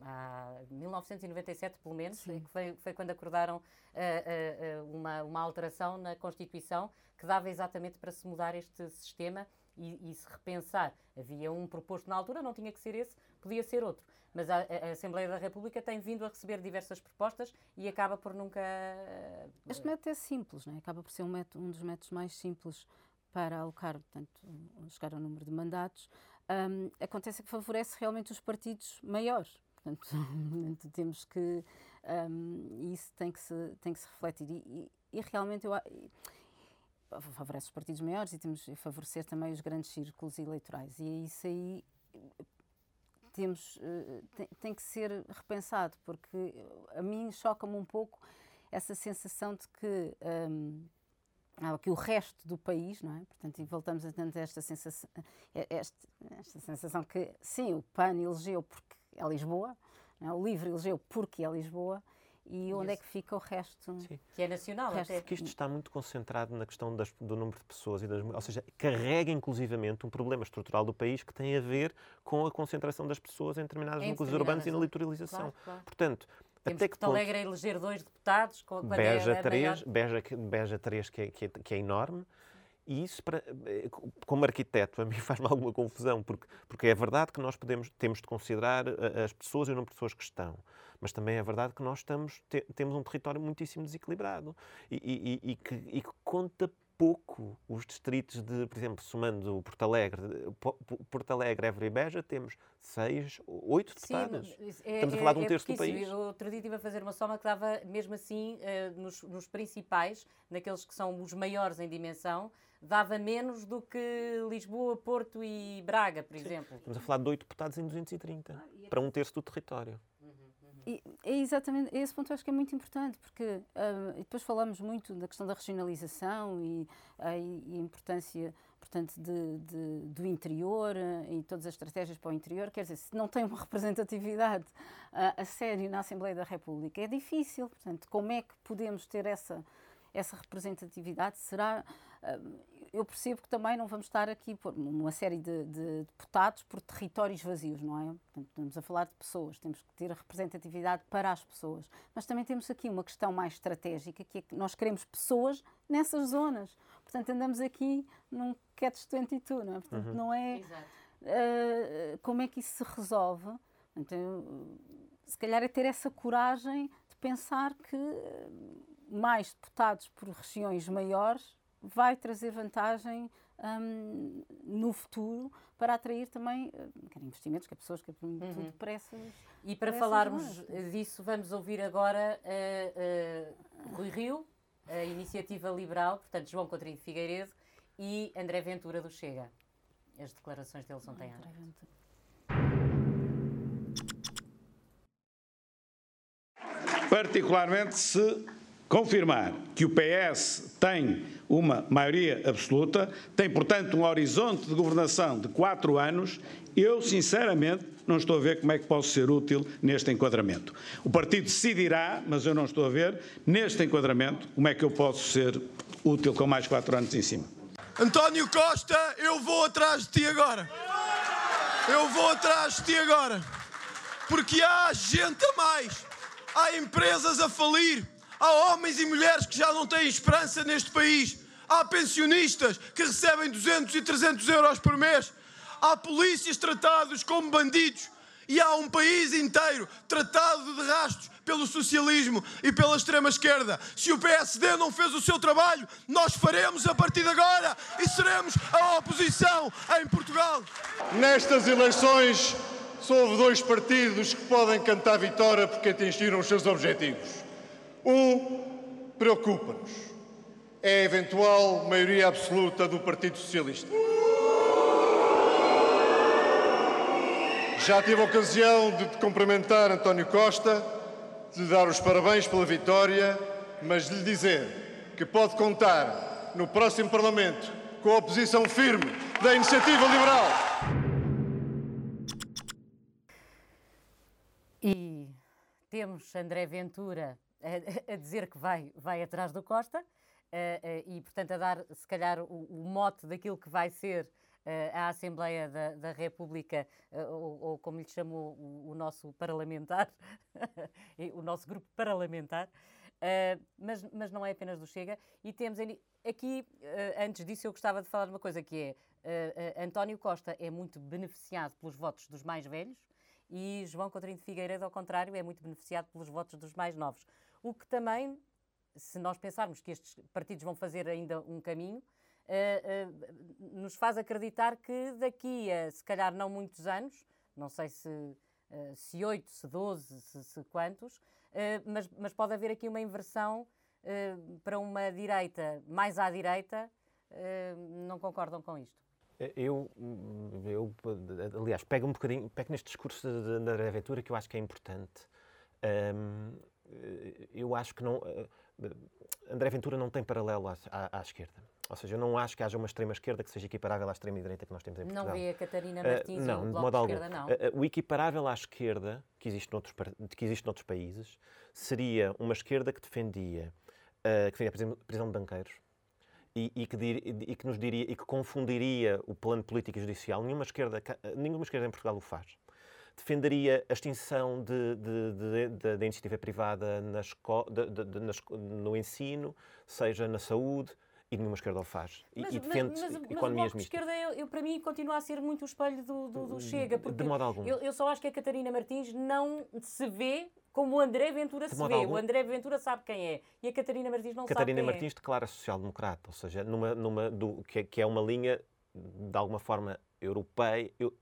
há 1997, pelo menos, que foi, foi, quando acordaram uh, uh, uma, uma alteração na Constituição que dava exatamente para se mudar este sistema e, e, se repensar. Havia um proposto na altura, não tinha que ser esse, podia ser outro. Mas a, a, Assembleia da República tem vindo a receber diversas propostas e acaba por nunca. Eh, este método é simples, não é? acaba por ser um, método, um dos métodos mais simples para alocar, portanto, chegar ao número de mandatos. Um, acontece que favorece realmente os partidos maiores. Portanto, temos que. Um, isso tem que se, tem que se refletir. E, e, e realmente eu favorece os partidos maiores e temos de favorecer também os grandes círculos eleitorais. E é isso aí temos, eh, tem, tem que ser repensado, porque a mim choca-me um pouco essa sensação de que, um, que o resto do país, não é? Portanto, e voltamos a ter esta sensação, eh, esta, esta sensação que, sim, o PAN elegeu porque é Lisboa, é? o LIVRE elegeu porque é Lisboa, e onde é que fica o resto? Sim. Que é nacional, resto. até. Porque isto está muito concentrado na questão das, do número de pessoas, e das, ou seja, carrega inclusivamente um problema estrutural do país que tem a ver com a concentração das pessoas em determinados em núcleos urbanos e na litoralização. Claro, claro. Portanto, temos até que Porto Alegre a eleger dois deputados, quando Beja, é três, Beja, Beja 3, que é, que é, que é enorme, e isso, para, eh, como arquiteto, a mim faz-me alguma confusão, porque, porque é verdade que nós podemos, temos de considerar eh, as pessoas e o número de pessoas que estão. Mas também é verdade que nós estamos, te, temos um território muitíssimo desequilibrado e, e, e, que, e que conta pouco os distritos de, por exemplo, somando Porto Alegre, Porto Alegre, Évora e Beja, temos seis, oito deputados. Sim, é, Estamos a falar de um é terço do país. Eu outro dia estive a fazer uma soma que dava, mesmo assim, uh, nos, nos, principais, naqueles que são os maiores em dimensão, dava menos do que Lisboa, Porto e Braga, por Sim. exemplo. Estamos a falar de oito deputados em 230, ah, para um terço do território. E, é exatamente, esse ponto acho que é muito importante, porque uh, depois falamos muito da questão da regionalização e, uh, e a importância, portanto, de, de, do interior uh, e todas as estratégias para o interior. Quer dizer, se não tem uma representatividade a sério na Assembleia da República, é difícil. Portanto, como é que podemos ter essa, essa representatividade? Será eu percebo que também não vamos estar aqui por uma série de, de, deputados por territórios vazios, não é? Portanto, estamos a falar de pessoas, temos que ter representatividade para as pessoas. Mas também temos aqui uma questão mais estratégica, que é que nós queremos pessoas nessas zonas. Portanto, andamos aqui num catch 22, não é? Portanto, uhum. não é... Uh, como é que isso se resolve? Então, se calhar é ter essa coragem de pensar que mais deputados por regiões maiores vai trazer vantagem um, no futuro para atrair também uh, investimentos, que é pessoas que é uhum. tudo essas. E para, falarmos zonas. disso, vamos ouvir agora uh, uh, Rui Rio, a Iniciativa Liberal, portanto, João Coutinho Figueiredo e André Ventura do Chega. As declarações deles ontem à noite. Particularmente se confirmar que o PS tem uma maioria absoluta, tem, portanto, um horizonte de governação de quatro anos, eu, sinceramente, não estou a ver como é que posso ser útil neste enquadramento. O partido decidirá, mas eu não estou a ver, neste enquadramento, como é que eu posso ser útil com mais quatro anos em cima. António Costa, eu vou atrás de ti agora. Eu vou atrás de ti agora. Porque há gente a mais. Há empresas a falir. Há homens e mulheres que já não têm esperança neste país. Há pensionistas que recebem 200 e 300 euros por mês. Há polícias tratados como bandidos. E há um país inteiro tratado de rastros pelo socialismo e pela extrema-esquerda. Se o PSD não fez o seu trabalho, nós faremos a partir de agora e seremos a oposição em Portugal. Nestas eleições, só houve dois partidos que podem cantar vitória porque atingiram os seus objetivos. Um preocupa-nos. É a eventual maioria absoluta do Partido Socialista. Já tive a ocasião de cumprimentar, António Costa, de lhe dar os parabéns pela vitória, mas de lhe dizer que pode contar no próximo Parlamento com a oposição firme da Iniciativa Liberal. E temos André Ventura a, a dizer que vai, vai atrás do Costa uh, uh, e, portanto, a dar, se calhar, o, o mote daquilo que vai ser à Assembleia da, da República, ou, ou, como lhe chamou o, o nosso parlamentar, o nosso grupo parlamentar, Uh, mas, mas não é apenas do Chega. E temos aqui, uh, antes disso, eu gostava de falar de uma coisa que é uh, António Costa é muito beneficiado pelos votos dos mais velhos e João Coutinho de Figueiredo, ao contrário, é muito beneficiado pelos votos dos mais novos. O que também, se nós pensarmos que estes partidos vão fazer ainda um caminho, uh, uh, nos faz acreditar que daqui a, se calhar, não muitos anos, não sei se, uh, se 8, se 12, se, quantos, mas, mas, pode haver aqui uma inversão para uma direita mais à direita. não concordam com isto? Eu, eu, aliás, pego um bocadinho, pego neste discurso da Aventura que eu acho que é importante. Um, eu acho que não. André Ventura não tem paralelo à, à, à esquerda. Ou seja, eu não acho que haja uma extrema-esquerda que seja equiparável à extrema-direita que nós temos em Portugal. Não vê a Catarina Martins uh, não, de modo algum. Esquerda, não? Uh, o equiparável à esquerda que existe noutros, que existe noutros países seria uma esquerda que defendia, uh, que defendia a prisão de banqueiros e, e, que dir, e, que nos diria e que confundiria o plano político e judicial. Nenhuma esquerda, nenhuma esquerda em Portugal o faz defenderia a extinção de, de, de, da iniciativa privada na no ensino, seja na saúde, e nenhuma esquerda o faz. Mas, e, defende mas, mas, economias mas esquerda, eu, eu, para mim, continua a ser muito o espelho do, do, do Chega. Porque de modo algum. Eu, eu, só acho que a Catarina Martins não se vê como o André Ventura de se vê. Algum. O André Ventura sabe quem é e a Catarina Martins não Catarina sabe quem Martins é. declara social-democrata, ou seja, numa, numa do, que, que, é uma linha, de alguma forma, europeia, eu,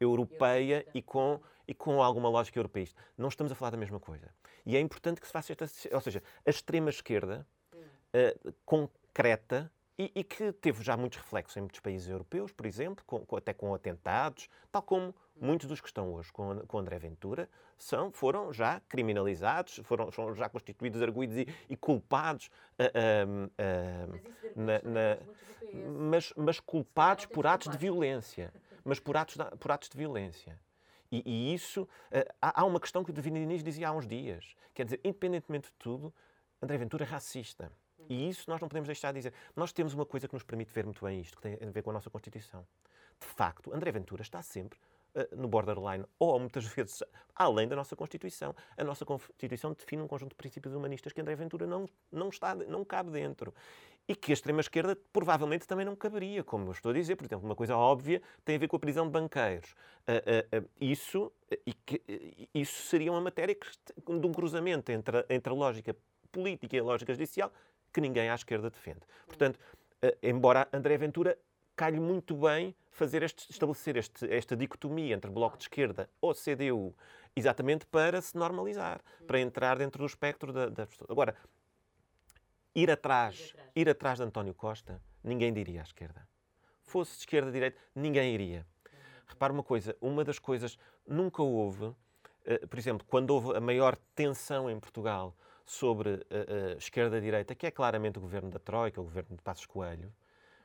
europeia e com, e com alguma lógica europeísta. Não estamos a falar da mesma coisa. E é importante que se faça esta. Ou seja, a extrema-esquerda uh, concreta e, e, que teve já muitos reflexos em muitos países europeus, por exemplo, com, com, até com atentados, tal como muitos dos que estão hoje com, com André Ventura são, foram já criminalizados, foram, foram já constituídos arguídos e, e culpados. Uh, uh, uh, na, na, mas, mas culpados por atos de violência. Mas por atos de, por atos de violência. E, e isso. há, há uma questão que o David Diniz dizia há uns dias. Quer dizer, independentemente de tudo, André Ventura é racista. E isso nós não podemos deixar de dizer. Nós temos uma coisa que nos permite ver muito bem isto, que tem a ver com a nossa Constituição. De facto, André Ventura está sempre uh, no borderline, ou muitas vezes além da nossa Constituição. A nossa Constituição define um conjunto de princípios humanistas que André Ventura não, não, está, não cabe dentro. E que a extrema-esquerda provavelmente também não caberia, como eu estou a dizer. Por exemplo, uma coisa óbvia tem a ver com a prisão de banqueiros. Uh, uh, isso, e que, isso seria uma matéria que, de um cruzamento entre, entre a lógica política e a lógica judicial que ninguém à esquerda defende. Portanto, embora André Ventura calhe muito bem fazer este, estabelecer este, esta dicotomia entre Bloco de Esquerda ou CDU, exatamente para se normalizar, para entrar dentro do espectro da, das pessoas. Agora, ir atrás, ir atrás de António Costa, ninguém diria à esquerda. Fosse de esquerda, direita, ninguém iria. Repara uma coisa, uma das coisas, nunca houve, uh, por exemplo, quando houve a maior tensão em Portugal sobre a, a esquerda-direita, que é claramente o governo da Troika, o governo de Passos Coelho,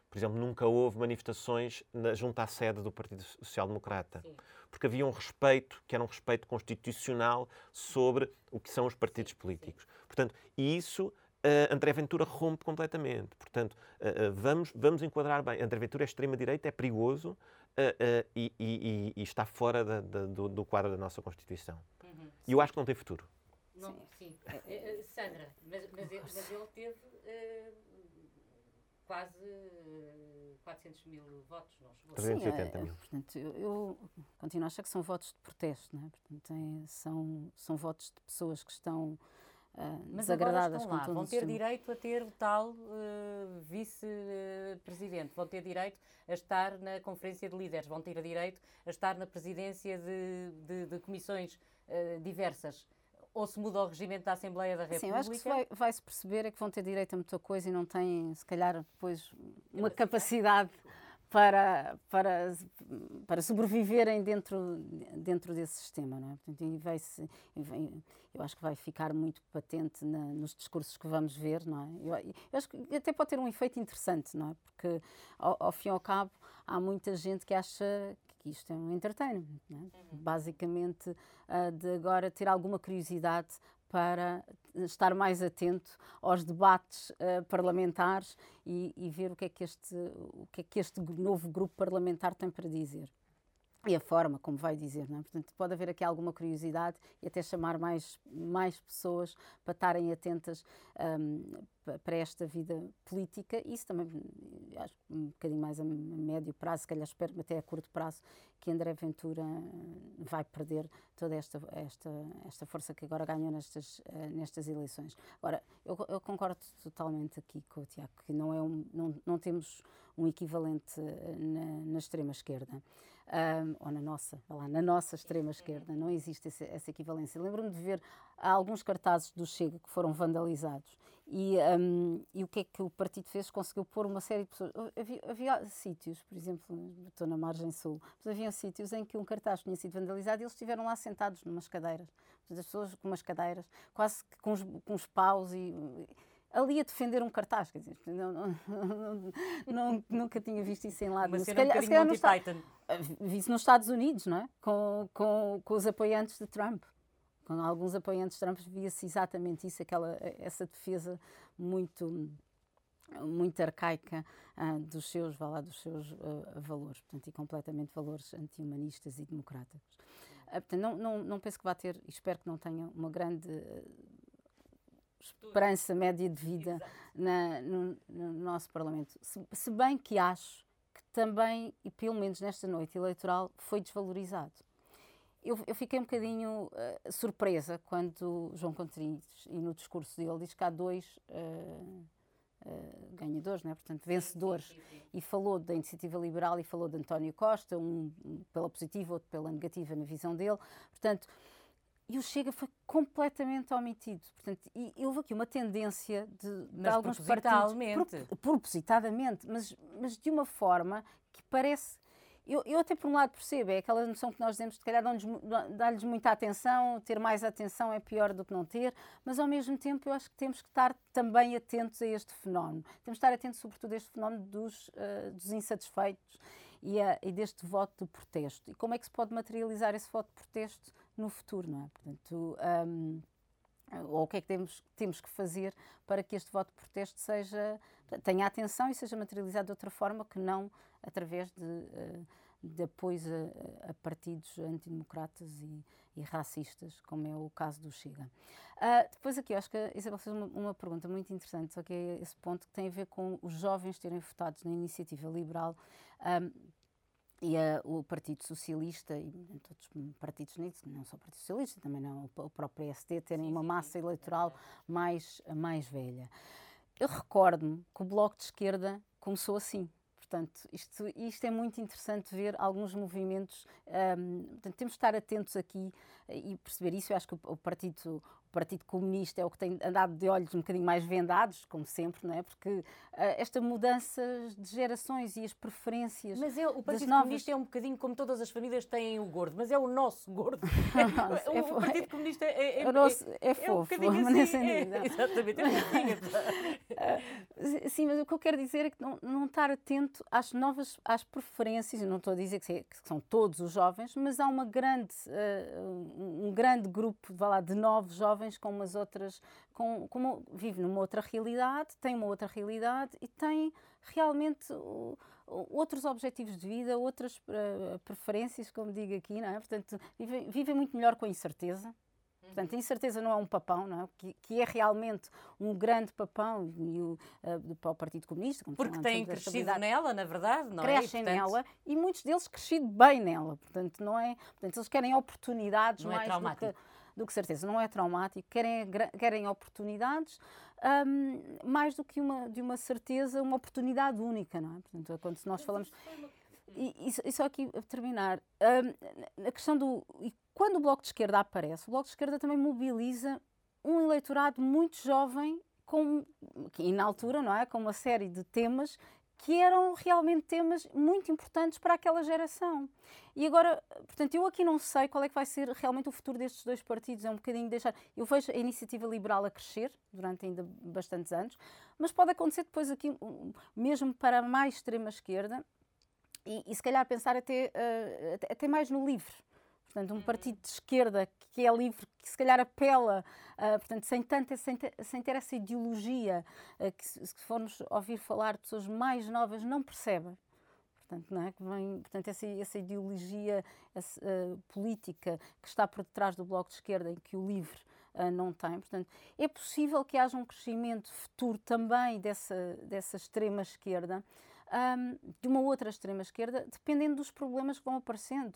por exemplo, nunca houve manifestações na, junto à sede do Partido Social Democrata. Sim. Porque havia um respeito, que era um respeito constitucional sobre o que são os partidos políticos. Portanto, isso uh, André Ventura rompe completamente. Portanto, uh, uh, vamos, vamos enquadrar bem. André Ventura é extrema-direita, é perigoso e, e, e, está fora da, da, do, do, quadro da nossa Constituição. Uhum. E eu acho que não tem futuro. Não, sim. sim. Sandra, mas, mas, ele, mas ele teve quase 400 mil votos, não chegou? 380 é, mil. Portanto, eu, eu, continuo a achar que são votos de protesto, não é? Portanto, tem, são, são votos de pessoas que estão uh, Mas desagradadas estão lá, vão ter direito a ter o tal uh, vice-presidente, vão ter direito a estar na conferência de líderes, vão ter direito a estar na presidência de, de, de comissões uh, diversas. Ou se muda o regimento da Assembleia da República? Sim, eu acho que vai, vai, se perceber é que vão ter direito a muita coisa e não têm, se calhar, depois uma capacidade para, para, para sobreviverem dentro, dentro desse sistema. Não é? Portanto, vai -se, eu acho que vai ficar muito patente na, nos discursos que vamos ver. Não é? Eu, eu, acho que até pode ter um efeito interessante, não é? porque, ao, ao fim e ao cabo, há muita gente que acha que isto é um entertainment. É? Uhum. Basicamente, uh, de agora ter alguma curiosidade para estar mais atento aos debates uh, parlamentares e, e, ver o que, é que este, o que é que este novo grupo parlamentar tem para dizer e a forma como vai dizer, não é? Portanto, pode haver aqui alguma curiosidade e até chamar mais, mais pessoas para estarem atentas um, para esta vida política. Isso também, acho um bocadinho mais a médio prazo, se calhar espero até a curto prazo, que André Ventura vai perder toda esta, esta, esta força que agora ganhou nestas, uh, nestas eleições. Agora, eu, eu, concordo totalmente aqui com o Tiago, que não, é um, não, não temos um equivalente eh, na, na extrema-esquerda um, ou na nossa, lá, na nossa extrema esquerda, não existe essa, essa equivalência. Lembro-me de ver alguns cartazes do Chega que foram vandalizados e, um, e o que é que o partido fez? Conseguiu pôr uma série de pessoas. Havia, havia sítios, por exemplo, estou na margem sul, mas havia sítios em que um cartaz tinha sido vandalizado e eles estiveram lá sentados numas cadeiras. As pessoas com umas cadeiras, quase com os, com os paus e ali a defender um cartaz, quer dizer, não, não, não, nunca tinha visto isso em lado nenhum. Se calhar, um se calhar no Python. Vi isso nos Estados Unidos, não é? Com, com, com os apoiantes de Trump. Com alguns apoiantes de Trump via-se exatamente isso, aquela, essa defesa muito muito arcaica uh, dos seus, vá lá, dos seus uh, valores, portanto, e completamente valores anti-humanistas e democráticos. Uh, portanto, não, não, não penso que vá ter, espero que não tenha, uma grande esperança média de vida na, no, no, nosso Parlamento. Se, se, bem que acho que também, e pelo menos nesta noite eleitoral, foi desvalorizado. Eu, eu fiquei um bocadinho uh, surpresa quando João Contrinhos, e no discurso dele, diz que há dois uh, uh, ganhadores, né? portanto, vencedores, e falou da iniciativa liberal e falou de António Costa, um pela positiva, outro pela negativa na visão dele. Portanto, e o Chega foi completamente omitido. Portanto, e houve aqui uma tendência de, de alguns propositadamente. Pro, propositadamente, mas, mas de uma forma que parece. Eu, eu até por um lado percebo, é aquela noção que nós dizemos de calhar dar-lhes muita atenção, ter mais atenção é pior do que não ter, mas ao mesmo tempo eu acho que temos que estar também atentos a este fenómeno. Temos que estar atentos sobretudo a este fenómeno dos, uh, dos insatisfeitos e, a, e deste voto de protesto. E como é que se pode materializar esse voto de protesto no futuro, não é? Portanto, um, ou o que é que temos, temos que fazer para que este voto de protesto seja, tenha atenção e seja materializado de outra forma que não através de, eh, de apoios a, a partidos antidemocratas e, e, racistas, como é o caso do Chega. Uh, depois aqui, acho que a Isabel fez uma, uma, pergunta muito interessante, só que é esse ponto que tem a ver com os jovens terem votado na iniciativa liberal um, e a, o Partido Socialista e todos os partidos não só o Partido Socialista, também não o próprio PSD terem uma massa eleitoral mais, mais velha. Eu recordo-me que o Bloco de Esquerda começou assim. Portanto, isto, isto é muito interessante ver alguns movimentos. Um, portanto, temos de estar atentos aqui e perceber isso. Eu acho que o, o Partido o Partido Comunista é o que tem andado de olhos um bocadinho mais vendados, como sempre, não é? Porque uh, esta mudança de gerações e as preferências. Mas é, o Partido novas... Comunista é um bocadinho como todas as famílias têm o gordo, mas é o nosso gordo. É, é, o, Partido Comunista é, é, é, nosso, é, fofo, é um assim, é, exatamente, é um Sim, mas o que eu quero dizer é que não, não estar atento às novas às preferências, não estou a dizer que, são todos os jovens, mas há uma grande, uh, um grande grupo lá, de novos jovens jovens com umas outras, com, com, vive numa outra realidade, tem uma outra realidade e tem realmente uh, outros objetivos de vida, outras uh, preferências, como digo aqui, não é? Portanto, vivem, vivem muito melhor com a incerteza. Portanto, a incerteza não é um papão, não é? Que, que é realmente um grande papão e o, uh, para o Partido Comunista. Porque têm crescido nela, na verdade, não Crescem é? Crescem nela e muitos deles crescido bem nela. Portanto, não é? Portanto, eles querem oportunidades não é mais é do que do que certeza. Não é traumático, querem, querem oportunidades um, mais do que uma, de uma certeza, uma oportunidade única, não é? Portanto, quando nós falamos. E, e, só aqui a terminar, um, a questão do. E quando o Bloco de Esquerda aparece, o Bloco de Esquerda também mobiliza um eleitorado muito jovem, com, e na altura, não é? Com uma série de temas que eram realmente temas muito importantes para aquela geração. E agora, portanto, eu aqui não sei qual é que vai ser realmente o futuro destes dois partidos, é um bocadinho deixar. Eu vejo a iniciativa liberal a crescer durante ainda bastantes anos, mas pode acontecer depois aqui, mesmo para a mais extrema esquerda, e, e se calhar pensar até, uh, até mais no livre. Portanto, um partido de esquerda que é livre, que se calhar apela, uh, portanto, sem, tanto, sem, ter, sem ter essa ideologia, uh, que se, formos ouvir falar de pessoas mais novas, não percebem. Portanto, não é? que vem, portanto essa, essa ideologia essa, uh, política que está por detrás do Bloco de Esquerda, em que o LIVRE uh, não tem. Portanto, é possível que haja um crescimento futuro também dessa, dessa extrema esquerda, um, de uma outra extrema esquerda, dependendo dos problemas que vão aparecendo.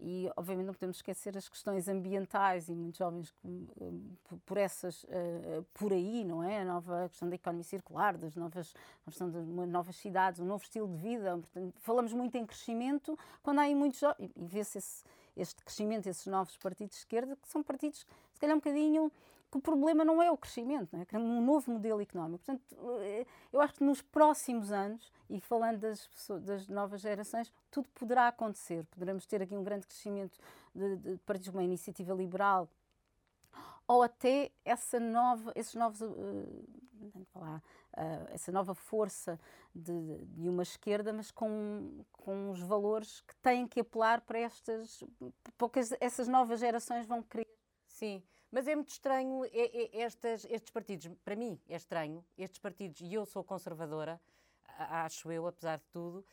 E, obviamente, não podemos esquecer as questões ambientais e muitos jovens por essas, uh, por aí, não é? A nova questão da economia circular, das novas, a questão de novas cidades, um novo estilo de vida. Portanto, falamos muito em crescimento quando há aí muitos jovens, e vê-se este crescimento, esses novos partidos de esquerda, que são partidos, se calhar, um bocadinho que o problema não é o crescimento, não é? é um novo modelo económico. Portanto, eh, eu acho que nos próximos anos, e falando das, pessoas, das novas gerações, tudo poderá acontecer. Poderemos ter aqui um grande crescimento de, de partidos como a Iniciativa Liberal, ou até essa nova, esses novos, uh, uh, essa nova força de, de, uma esquerda, mas com, com os valores que têm que apelar para estas, porque essas novas gerações vão querer. Sim. Mas é muito estranho é, é, estas, estes partidos, para mim é estranho, estes partidos, e eu sou conservadora, acho eu, apesar de tudo,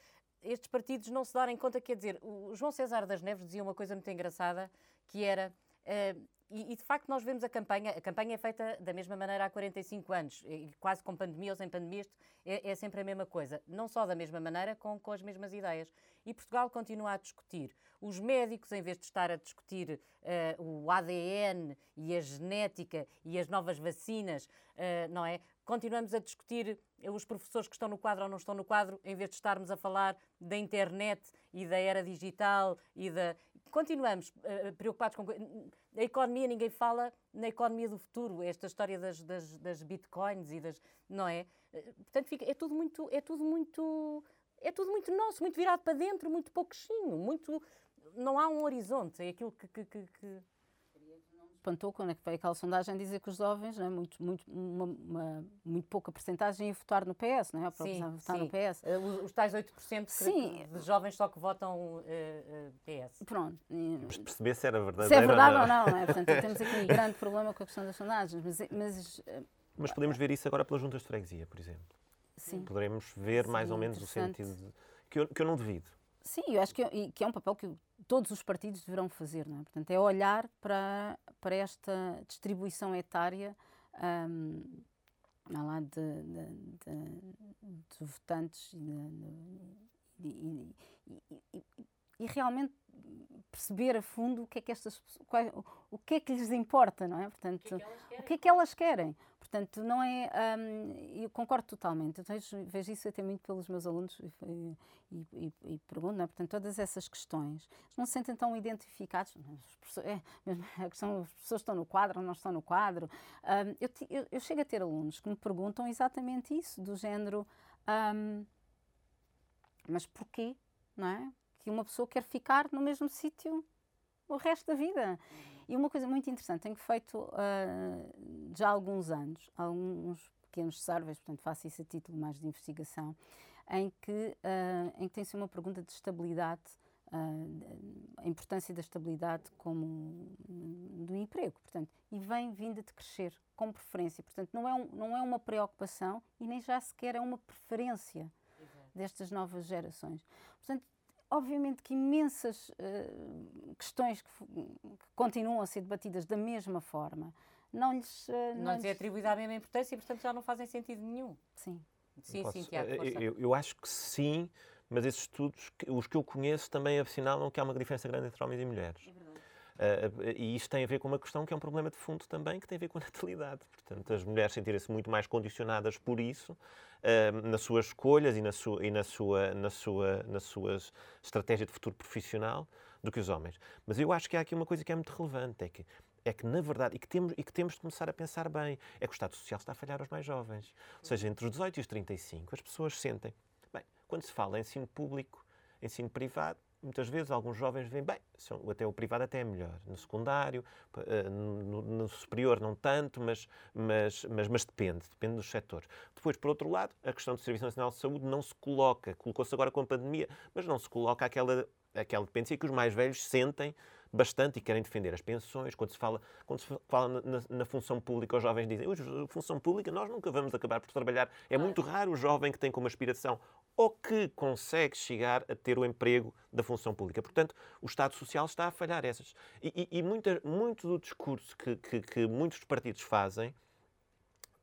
estes partidos não se darem conta, quer dizer, o João César das Neves dizia uma coisa muito engraçada, que era, uh, e, e, de facto nós vemos a campanha, a campanha é feita da mesma maneira há 45 anos, e quase com pandemia ou sem pandemia, isto é, é sempre a mesma coisa, não só da mesma maneira, com, com as mesmas ideias. E Portugal continua a discutir. Os médicos, em vez de estar a discutir uh, o ADN e a genética e as novas vacinas, uh, não é? Continuamos a discutir os professores que estão no quadro ou não estão no quadro, em vez de estarmos a falar da internet e da era digital e da. Continuamos uh, preocupados com. A economia, ninguém fala na economia do futuro, esta história das, das, das bitcoins e das. Não é? Portanto, fica, é tudo muito. É tudo muito é tudo muito nosso, muito virado para dentro, muito pouquinho, muito. Não há um horizonte, é aquilo que, que, que... Espantou quando é que foi aquela sondagem dizer que os jovens, né, muito, muito, uma, uma, muito pouca porcentagem ia votar no PS, não é? Sim, votar sim. no PS. Eh, os, os tais 8% sim. de jovens só que votam uh, uh, PS. Pronto. Vamos perceber se era verdade. Se é verdade ou não, não é? Portanto, temos aqui um grande problema com a questão das sondagens. Mas, mas, mas podemos ver isso agora pelas juntas de freguesia, por exemplo. Sim. Poderemos ver Sim, mais ou menos o sentido de, que, eu, que eu não devido. Sim, eu acho que, é, que é um papel que todos os partidos deverão fazer, não é? Portanto, é olhar para, para esta distribuição etária um, lá de, de, de, de votantes e, e, e, e, realmente perceber a fundo o que é que estas o que é que lhes importa, não é? Portanto, o que é que elas querem? Portanto, não é. Um, eu concordo totalmente. Eu vejo, vejo isso até muito pelos meus alunos e, e, e, e pergunto, é? portanto, todas essas questões não se sentem tão identificados. É, a questão, as pessoas estão no quadro ou não estão no quadro. Um, eu, eu, eu, chego a ter alunos que me perguntam exatamente isso, do género. Um, mas porquê? Não é? Que uma pessoa quer ficar no mesmo sítio o resto da vida. E uma coisa muito interessante, tenho feito uh, já há alguns anos, alguns pequenos surveys, portanto faço isso a título mais de investigação, em que, uh, em que tem-se uma pergunta de estabilidade, uh, a importância da estabilidade como do emprego, portanto, e vem vinda de crescer, com preferência. Portanto, não é, um, não é uma preocupação e nem já sequer é uma preferência destas novas gerações. Portanto, obviamente que imensas uh, questões que, que, continuam a ser debatidas da mesma forma não lhes. Uh, não, não lhes é atribuída a mesma importância e, portanto, já não fazem sentido nenhum. Sim. Sim, Posso, sim, Tiago. Eu, eu, acho que sim, mas esses estudos, os que eu conheço, também assinalam que há uma diferença grande entre homens e mulheres. É. Uh, e isto tem a ver com uma questão que é um problema de fundo também, que tem a ver com a natalidade. Portanto, as mulheres sentirem-se muito mais condicionadas por isso, uh, nas suas escolhas e, na sua, e na, sua, na, sua, na sua estratégia de futuro profissional, do que os homens. Mas eu acho que há aqui uma coisa que é muito relevante, é que é que, na verdade, e que, temos, e que temos de começar a pensar bem, é que o Estado Social está a falhar aos mais jovens. Ou seja, entre os 18 e os 35, as pessoas sentem, bem, quando se fala em ensino público, ensino privado, muitas vezes alguns jovens veem, bem, até o privado até é melhor. No secundário, eh, no, no superior não tanto, mas, mas, mas, mas, depende, depende dos setores. Depois, por outro lado, a questão do Serviço Nacional de Saúde não se coloca, colocou-se agora com a pandemia, mas não se coloca aquela, aquela dependência que os mais velhos sentem bastante e querem defender as pensões. Quando se fala, quando se fala na, na função pública, os jovens dizem: função pública, nós nunca vamos acabar por trabalhar. É muito raro o jovem que tem como aspiração ou que consegue chegar a ter o emprego da função pública. Portanto, o Estado Social está a falhar essas. E, e, e muita, muito do discurso que, que, que muitos partidos fazem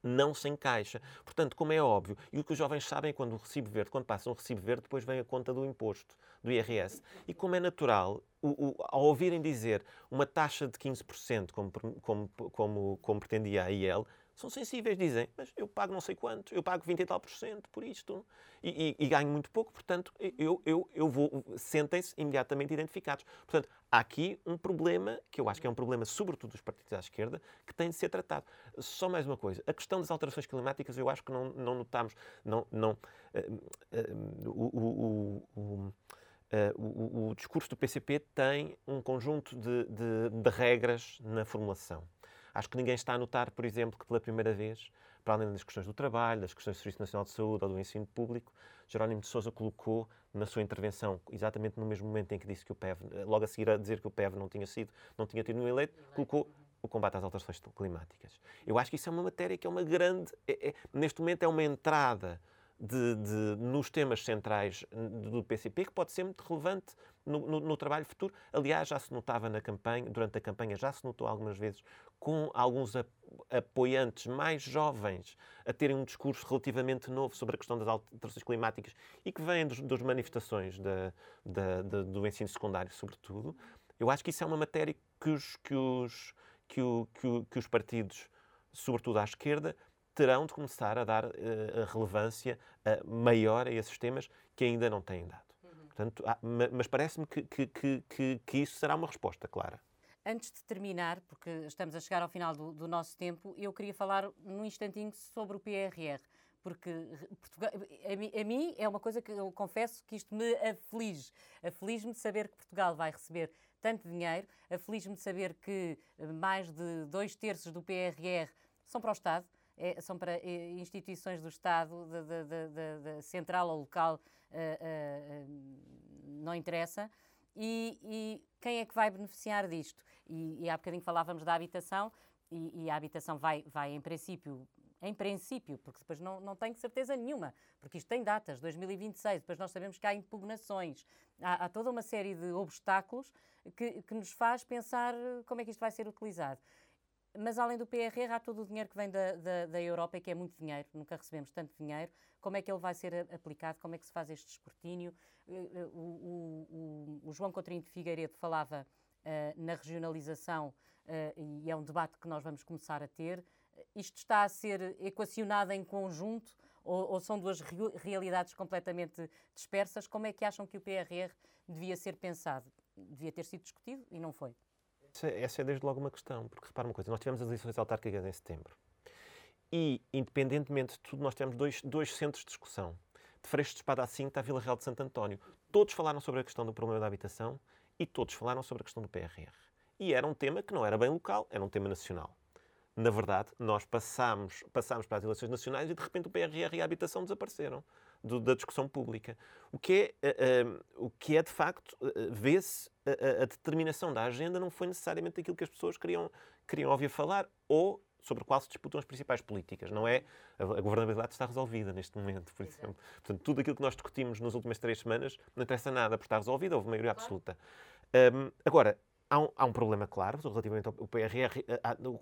não se encaixa. Portanto, como é óbvio, e o que os jovens sabem é quando o recibo verde, quando passa um recibo verde, depois vem a conta do imposto, do IRS. E como é natural, o, o, ao ouvirem dizer uma taxa de 15%, como, como, como, como pretendia a IEL, são sensíveis, dizem, mas eu pago não sei quanto, eu pago 20 e tal por cento por isto e, e, e ganho muito pouco, portanto, eu, eu, eu vou, sentem-se imediatamente identificados. Portanto, há aqui um problema, que eu acho que é um problema sobretudo dos partidos à esquerda, que tem de ser tratado. Só mais uma coisa, a questão das alterações climáticas eu acho que não, não notamos, não, não, uh, uh, o, o, Uh, o, o, discurso do PCP tem um conjunto de, de, de, regras na formulação. Acho que ninguém está a notar, por exemplo, que pela primeira vez, para além das questões do trabalho, das questões do Serviço Nacional de Saúde ou do ensino público, Jerónimo de Sousa colocou na sua intervenção, exatamente no mesmo momento em que disse que o PEV, logo a seguir a dizer que o PEV não tinha sido, não tinha tido nenhum eleito, colocou o combate às alterações climáticas. Eu acho que isso é uma matéria que é uma grande, é, é, neste momento é uma entrada de, de, nos temas centrais do PCP, que pode ser muito relevante no, no, no, trabalho futuro. Aliás, já se notava na campanha, durante a campanha, já se notou algumas vezes com alguns apoiantes mais jovens a terem um discurso relativamente novo sobre a questão das alterações climáticas e que vêm das manifestações da, da, da, do ensino secundário, sobretudo. Eu acho que isso é uma matéria que os, que os, que o, que, o, que os partidos, sobretudo à esquerda, terão de começar a dar uh, relevância uh, maior a esses temas que ainda não têm dado. Uhum. Portanto, há, mas parece-me que, que, que, que, isso será uma resposta clara. Antes de terminar, porque estamos a chegar ao final do, do nosso tempo, eu queria falar num instantinho sobre o PRR porque Portugal, a, a, mim é uma coisa que eu confesso que isto me aflige. Aflige-me de saber que Portugal vai receber tanto dinheiro, aflige-me de saber que mais de dois terços do PRR são para o Estado é, são para é, instituições do Estado, da central ou local, uh, uh, não interessa. E, e, quem é que vai beneficiar disto? E, e há bocadinho falávamos da habitação, e, e, a habitação vai, vai, em princípio, em princípio, porque depois não, não tenho certeza nenhuma, porque isto tem datas, 2026, depois nós sabemos que há impugnações, há, há toda uma série de obstáculos que, que, nos faz pensar como é que isto vai ser utilizado. Mas além do PRR, há todo o dinheiro que vem da, da, da, Europa e que é muito dinheiro, nunca recebemos tanto dinheiro. Como é que ele vai ser aplicado? Como é que se faz este escrutínio? Eh, eh, o, o, o, João Coutinho de Figueiredo falava uh, na regionalização uh, e é um debate que nós vamos começar a ter. isto está a ser equacionado em conjunto ou, ou são duas realidades completamente dispersas? Como é que acham que o PRR devia ser pensado? Devia ter sido discutido e não foi? Essa é desde logo uma questão, porque repara uma coisa, nós tivemos as eleições autárquicas em setembro e, independentemente de tudo, nós tivemos dois, dois centros de discussão. De Freixo de Espada à Cinta a Vila Real de Santo António. Todos falaram sobre a questão do problema da habitação e todos falaram sobre a questão do PRR. E era um tema que não era bem local, era um tema nacional. Na verdade, nós passámos, passámos para as eleições nacionais e de repente o PRR e a habitação desapareceram do, da discussão pública. O que é, uh, o que é de facto, uh, vê-se a, a, determinação da agenda não foi necessariamente aquilo que as pessoas queriam, queriam ouvir falar ou sobre o qual se disputam as principais políticas. Não é a, a governabilidade está resolvida neste momento, por exemplo. Portanto, tudo aquilo que nós discutimos nas últimas três semanas não interessa nada, porque está resolvido, houve maioria absoluta. Um, agora, há um, há um, problema claro relativamente ao PRR.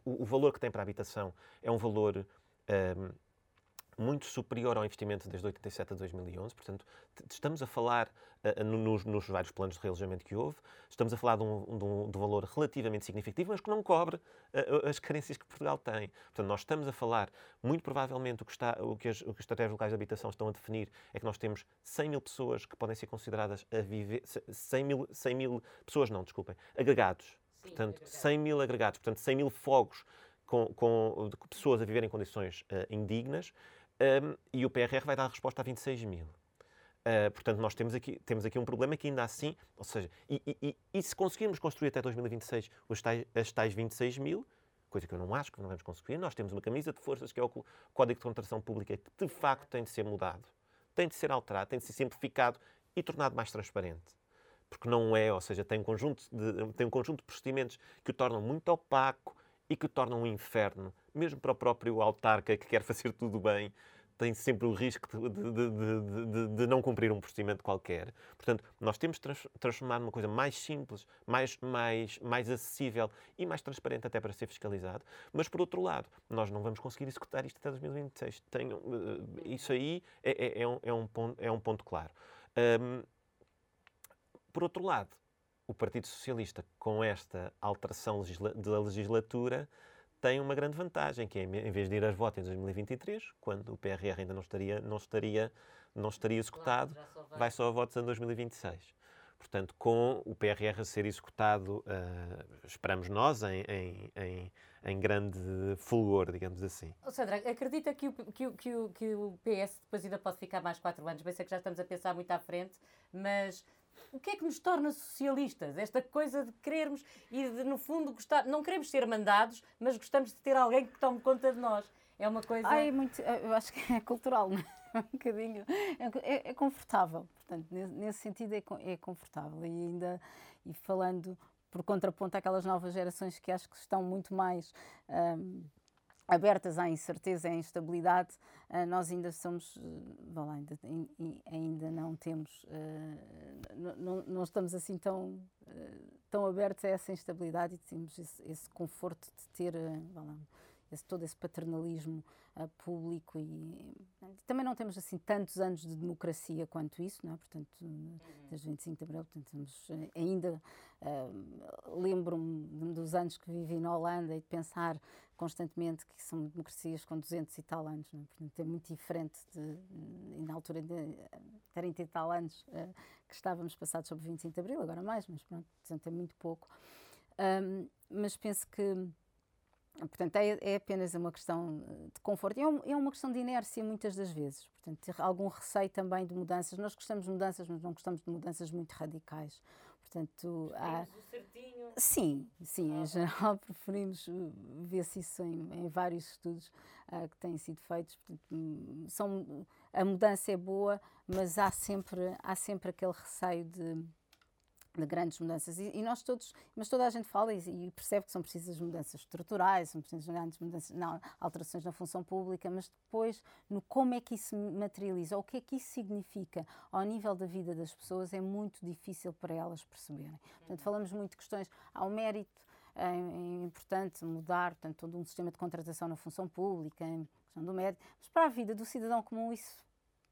o, o, valor que tem para a habitação é um valor um, muito superior ao investimento desde 87 a 2011. Portanto, estamos a falar uh, nos, nos, vários planos de realojamento que houve, estamos a falar de um, de um, de um valor relativamente significativo, mas que não cobre uh, as carências que Portugal tem. Portanto, nós estamos a falar, muito provavelmente, o que, está, o que, as, o que as estratégias locais de habitação estão a definir é que nós temos 100 mil pessoas que podem ser consideradas a viver. 100 mil, 100 mil pessoas, não, desculpem, agregados. Sim, portanto, agregados. 100 mil agregados, portanto, 100 mil fogos com, com pessoas a viver em condições uh, indignas um, e o PRR vai dar resposta a 26 mil. Uh, portanto, nós temos aqui, temos aqui um problema que ainda assim, ou seja, e, e, e se conseguirmos construir até 2026 os tais, as tais 26 mil, coisa que eu não acho que não vamos conseguir, nós temos uma camisa de forças que é o Código de Contratação Pública que de facto tem de ser mudado, tem de ser alterado, tem de ser simplificado e tornado mais transparente. Porque não é, ou seja, tem um conjunto de, tem um conjunto de procedimentos que o tornam muito opaco, e que o tornam um inferno, mesmo para o próprio autarca que quer fazer tudo bem, tem sempre o risco de, de, de, de, não cumprir um procedimento qualquer. Portanto, nós temos de transformar numa coisa mais simples, mais, mais, mais acessível e mais transparente até para ser fiscalizado. Mas, por outro lado, nós não vamos conseguir executar isto até 2026. Tenham, uh, isso aí é, é, é, um, é, um ponto, é um ponto claro. Um, por outro lado, o Partido Socialista, com esta alteração da legislatura, tem uma grande vantagem, que é, em vez de ir às votos em 2023, quando o PRR ainda não estaria, não estaria, não estaria executado, claro, só vai só a votos em 2026. Portanto, com o PRR a ser executado, uh, esperamos nós, em, em, em, em, grande fulgor, digamos assim. Sandra, acredita que o, que, que, o, que o PS depois ainda pode ficar mais quatro anos? Bem, sei que já estamos a pensar muito à frente, mas o que é que nos torna socialistas? Esta coisa de querermos e de, no fundo, gostar, não queremos ser mandados, mas gostamos de ter alguém que tome conta de nós. É uma coisa. Ai, muito, eu acho que é cultural, não é? Um bocadinho. É, é confortável, portanto, nesse, nesse sentido é, é confortável. E ainda, e falando por contraponto àquelas novas gerações que acho que estão muito mais. Um, abertas à incerteza e à instabilidade, uh, nós ainda somos, uh, lá, ainda, ainda não temos, uh, não, não estamos assim tão, tão abertos a essa instabilidade e temos esse, esse conforto de ter, esse, todo esse paternalismo uh, público e também não temos assim tantos anos de democracia quanto isso, não é? Portanto, uhum. desde 25 de abril, portanto, eh, ainda uh, lembro-me dos anos que vivi na Holanda e de pensar constantemente que são democracias com 200 e tal anos, não é? Portanto, é muito diferente de, na altura de 30 e tal anos uh, que estávamos passados sobre 25 de abril, agora mais, mas pronto, portanto, é muito pouco. Um, mas penso que Portanto, é, é, apenas uma questão eh, de conforto. É, um, é, uma questão de inércia muitas das vezes. Portanto, algum receio também de mudanças. Nós gostamos de mudanças, mas não gostamos de mudanças muito radicais. Portanto, há... Sim, sim, em geral preferimos eh, ver-se isso em, em, vários estudos uh, que têm sido feitos. Portanto, hum, são, a mudança é boa, mas há sempre, há sempre aquele receio de de grandes mudanças. E, e, nós todos, mas toda a gente fala e, e, percebe que são precisas mudanças estruturais, são precisas grandes mudanças, não, alterações na função pública, mas depois no como é que isso materializa, o que é que isso significa ao nível da vida das pessoas, é muito difícil para elas perceberem. Portanto, falamos muito de questões ao mérito, é, importante mudar portanto, todo um sistema de contratação na função pública, questão do médico, mas para a vida do cidadão comum isso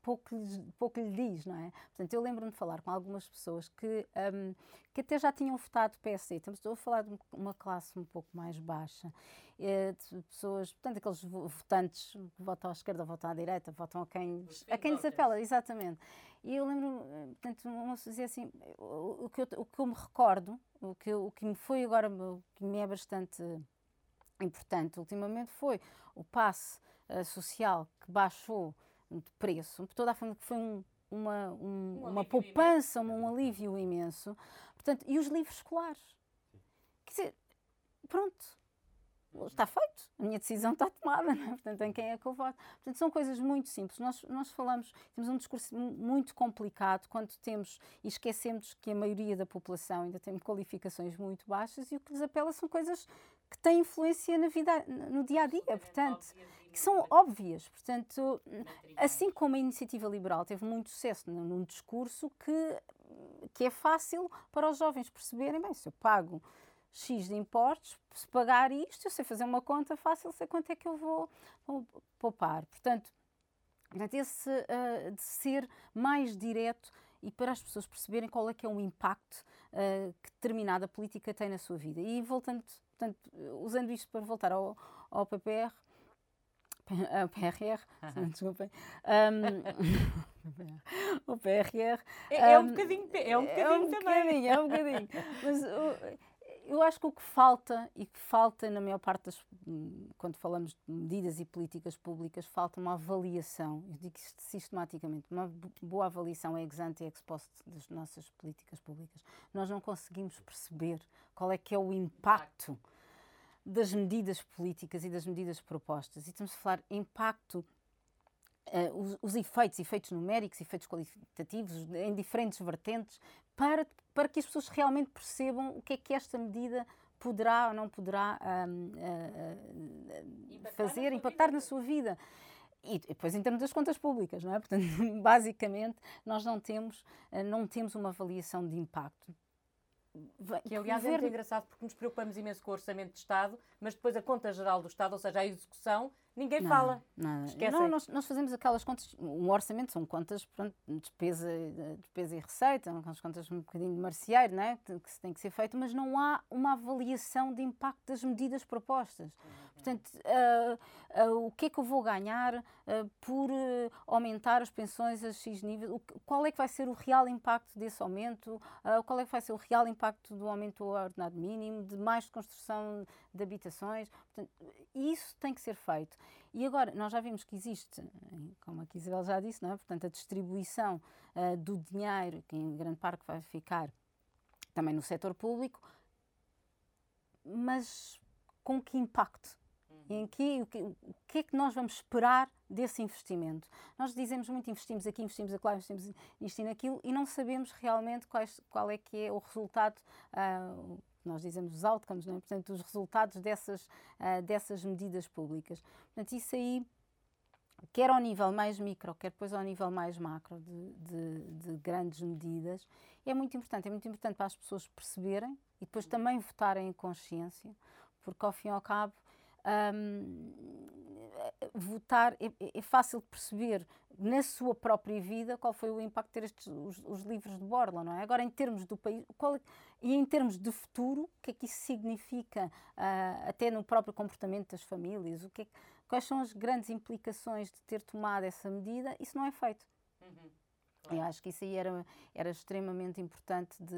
pouco, pouco lhe diz, não é? Portanto, eu lembro-me de falar com algumas pessoas que, um, que até já tinham votado PSD. Estamos estou a falar de uma classe um pouco mais baixa, eh, de pessoas, portanto, aqueles votantes que votam à esquerda, votam à direita, votam a quem, a quem lhes apela, exatamente. E eu lembro, portanto, uma pessoa dizia assim, o, o, que eu, o que eu me recordo, o que, o que me foi agora, o que me é bastante importante ultimamente foi o passe uh, social que baixou de preço, toda a forma que foi um, uma, um, um uma poupança, um, um alívio imenso. Portanto, e os livros escolares. Quer dizer, pronto, está feito, a minha decisão está tomada, é? portanto, em quem é que eu voto? Portanto, são coisas muito simples. Nós, nós falamos, temos um discurso muito complicado quando temos e esquecemos que a maioria da população ainda tem qualificações muito baixas e o que lhes apela são coisas que têm influência na vida, no dia a dia, portanto, que são óbvias. Portanto, assim como a iniciativa liberal teve muito sucesso num discurso que, que é fácil para os jovens perceberem, bem, se eu pago X de impostos, se pagar isto, eu sei fazer uma conta fácil, sei quanto é que eu vou, vou poupar. Portanto, esse uh, de ser mais direto e para as pessoas perceberem qual é que é o impacto uh, que determinada política tem na sua vida. E voltando, portanto, usando isto para voltar ao, ao PPR, ao PRR, desculpem. Um, o PRR. É, é um, bocadinho, é um bocadinho, é um bocadinho É um bocadinho. Mas eu acho que o que falta, e que falta na maior parte das. quando falamos de medidas e políticas públicas, falta uma avaliação, eu digo isto sistematicamente, uma boa avaliação ex ante e ex post das nossas políticas públicas. Nós não conseguimos perceber qual é que é o impacto das medidas políticas e das medidas propostas. E estamos a falar impacto Uh, os, os, efeitos, efeitos numéricos, efeitos qualitativos, em diferentes vertentes, para, para que as pessoas realmente percebam o que é que esta medida poderá ou não poderá um, uh, uh, fazer, impactar na sua vida. E depois em termos das contas públicas, não é? Portanto, basicamente, nós não temos, não temos uma avaliação de impacto. Que, aliás, é muito engraçado porque nos preocupamos imenso com o Orçamento de Estado, mas depois a Conta Geral do Estado, ou seja, a execução, Ninguém não, fala. Nada. Não, nós, nós, fazemos aquelas contas, um orçamento são contas, pronto, despesa, despesa e receita, as contas um bocadinho de marciairo, né, que, tem que ser feito, mas não há uma avaliação de impacto das medidas propostas. Portanto, uh, uh, o que é que eu vou ganhar uh, por aumentar as pensões a X nível? qual é que vai ser o real impacto desse aumento? qual é que vai ser o real impacto do aumento do ordenado mínimo, de mais construção de habitações? Portanto, isso tem que ser feito. E agora, nós já vimos que existe, como a Isabel já disse, não é? portanto, a distribuição uh, do dinheiro, que em grande parte vai ficar também no setor público, mas com que impacto? Uhum. Em que, o, que, o que é que nós vamos esperar desse investimento? Nós dizemos muito, investimos aqui, investimos lá, investimos nisto e naquilo, e não sabemos realmente quais, qual é que é o resultado, uh, nós dizemos os outcomes, não é? portanto, os resultados dessas, uh, dessas medidas públicas. Portanto, isso aí, quer ao nível mais micro, quer depois ao nível mais macro de, de, de grandes medidas, é muito importante. É muito importante para as pessoas perceberem e depois também votarem em consciência, porque ao fim e ao cabo. Um, votar é, é, fácil de perceber na sua própria vida qual foi o impacto de ter estes, os, os, livros de Borla, não é? Agora, em termos do país, qual, é, e em termos de futuro, o que é que isso significa uh, até no próprio comportamento das famílias? O que é, quais são as grandes implicações de ter tomado essa medida? Isso não é feito. Uhum. Eu acho que isso aí era, era extremamente importante de,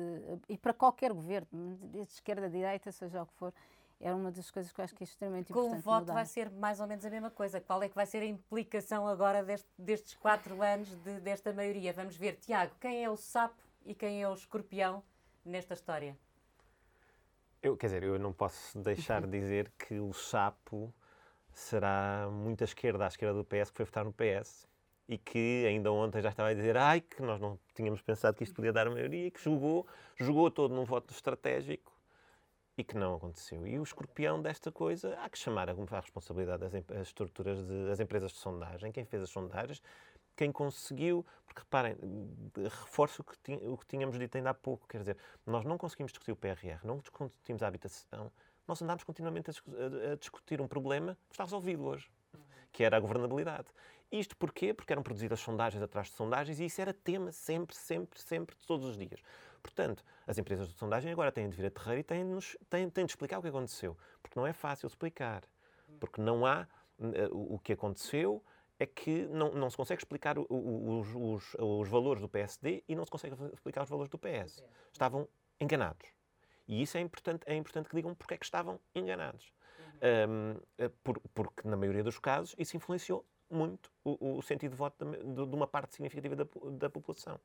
e para qualquer governo, de esquerda, de direita, seja o que for, era uma das coisas que eu acho que é extremamente Com importante. Com o voto mudar. vai ser mais ou menos a mesma coisa. Qual é que vai ser a implicação agora deste, destes quatro anos de, desta maioria? Vamos ver. Tiago, quem é o sapo e quem é o escorpião nesta história? Eu, quer dizer, eu não posso deixar de dizer que o sapo será muito à esquerda, à esquerda do PS, que foi votar no PS e que ainda ontem já estava a dizer ai, que nós não tínhamos pensado que isto podia dar a maioria, que jogou, jogou todo num voto estratégico e que não aconteceu. E o escorpião desta coisa, há que chamar a, responsabilidade das estruturas das empresas de sondagem, quem fez as sondagens, quem conseguiu, porque reparem, reforço o que, o que tínhamos dito ainda há pouco, quer dizer, nós não conseguimos discutir o PRR, não discutimos a habitação, nós andámos continuamente a discutir um problema que está resolvido hoje, que era a governabilidade. Isto porquê? Porque eram produzidas sondagens atrás de sondagens e isso era tema sempre, sempre, sempre, todos os dias. Portanto, as empresas de sondagem agora têm de vir a terreiro e têm de, nos, têm, têm de explicar o que aconteceu. Porque não é fácil explicar. Porque não há. Uh, o que aconteceu é que não, não se consegue explicar os, os, os, valores do PSD e não se consegue explicar os valores do PS. Estavam enganados. E isso é importante, é importante que digam porque é que estavam enganados. Um, eh, por, porque, na maioria dos casos, isso influenciou muito o, o sentido de voto de, de, uma parte significativa da, da população.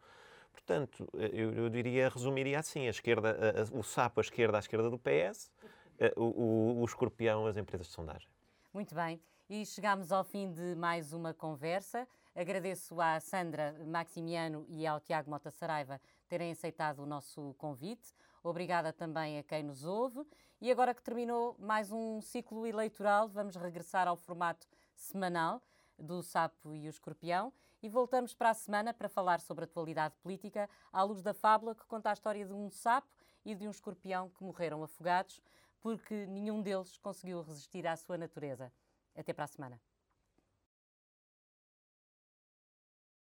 Portanto, eh, eu, eu, diria, resumiria assim: a esquerda, a, a, o sapo, a esquerda, à esquerda do PS, a, eh, o, o escorpião, as empresas de sondagem. Muito bem. E chegamos ao fim de mais uma conversa. Agradeço à Sandra Maximiano e ao Tiago Mota Saraiva terem aceitado o nosso convite. Obrigada também a quem nos ouve. E agora que terminou mais um ciclo eleitoral, vamos regressar ao formato semanal do Sapo e o Escorpião e voltamos para a semana para falar sobre a atualidade política à luz da fábula que conta a história de um sapo e de um escorpião que morreram afogados porque nenhum deles conseguiu resistir à sua natureza. Até para a semana.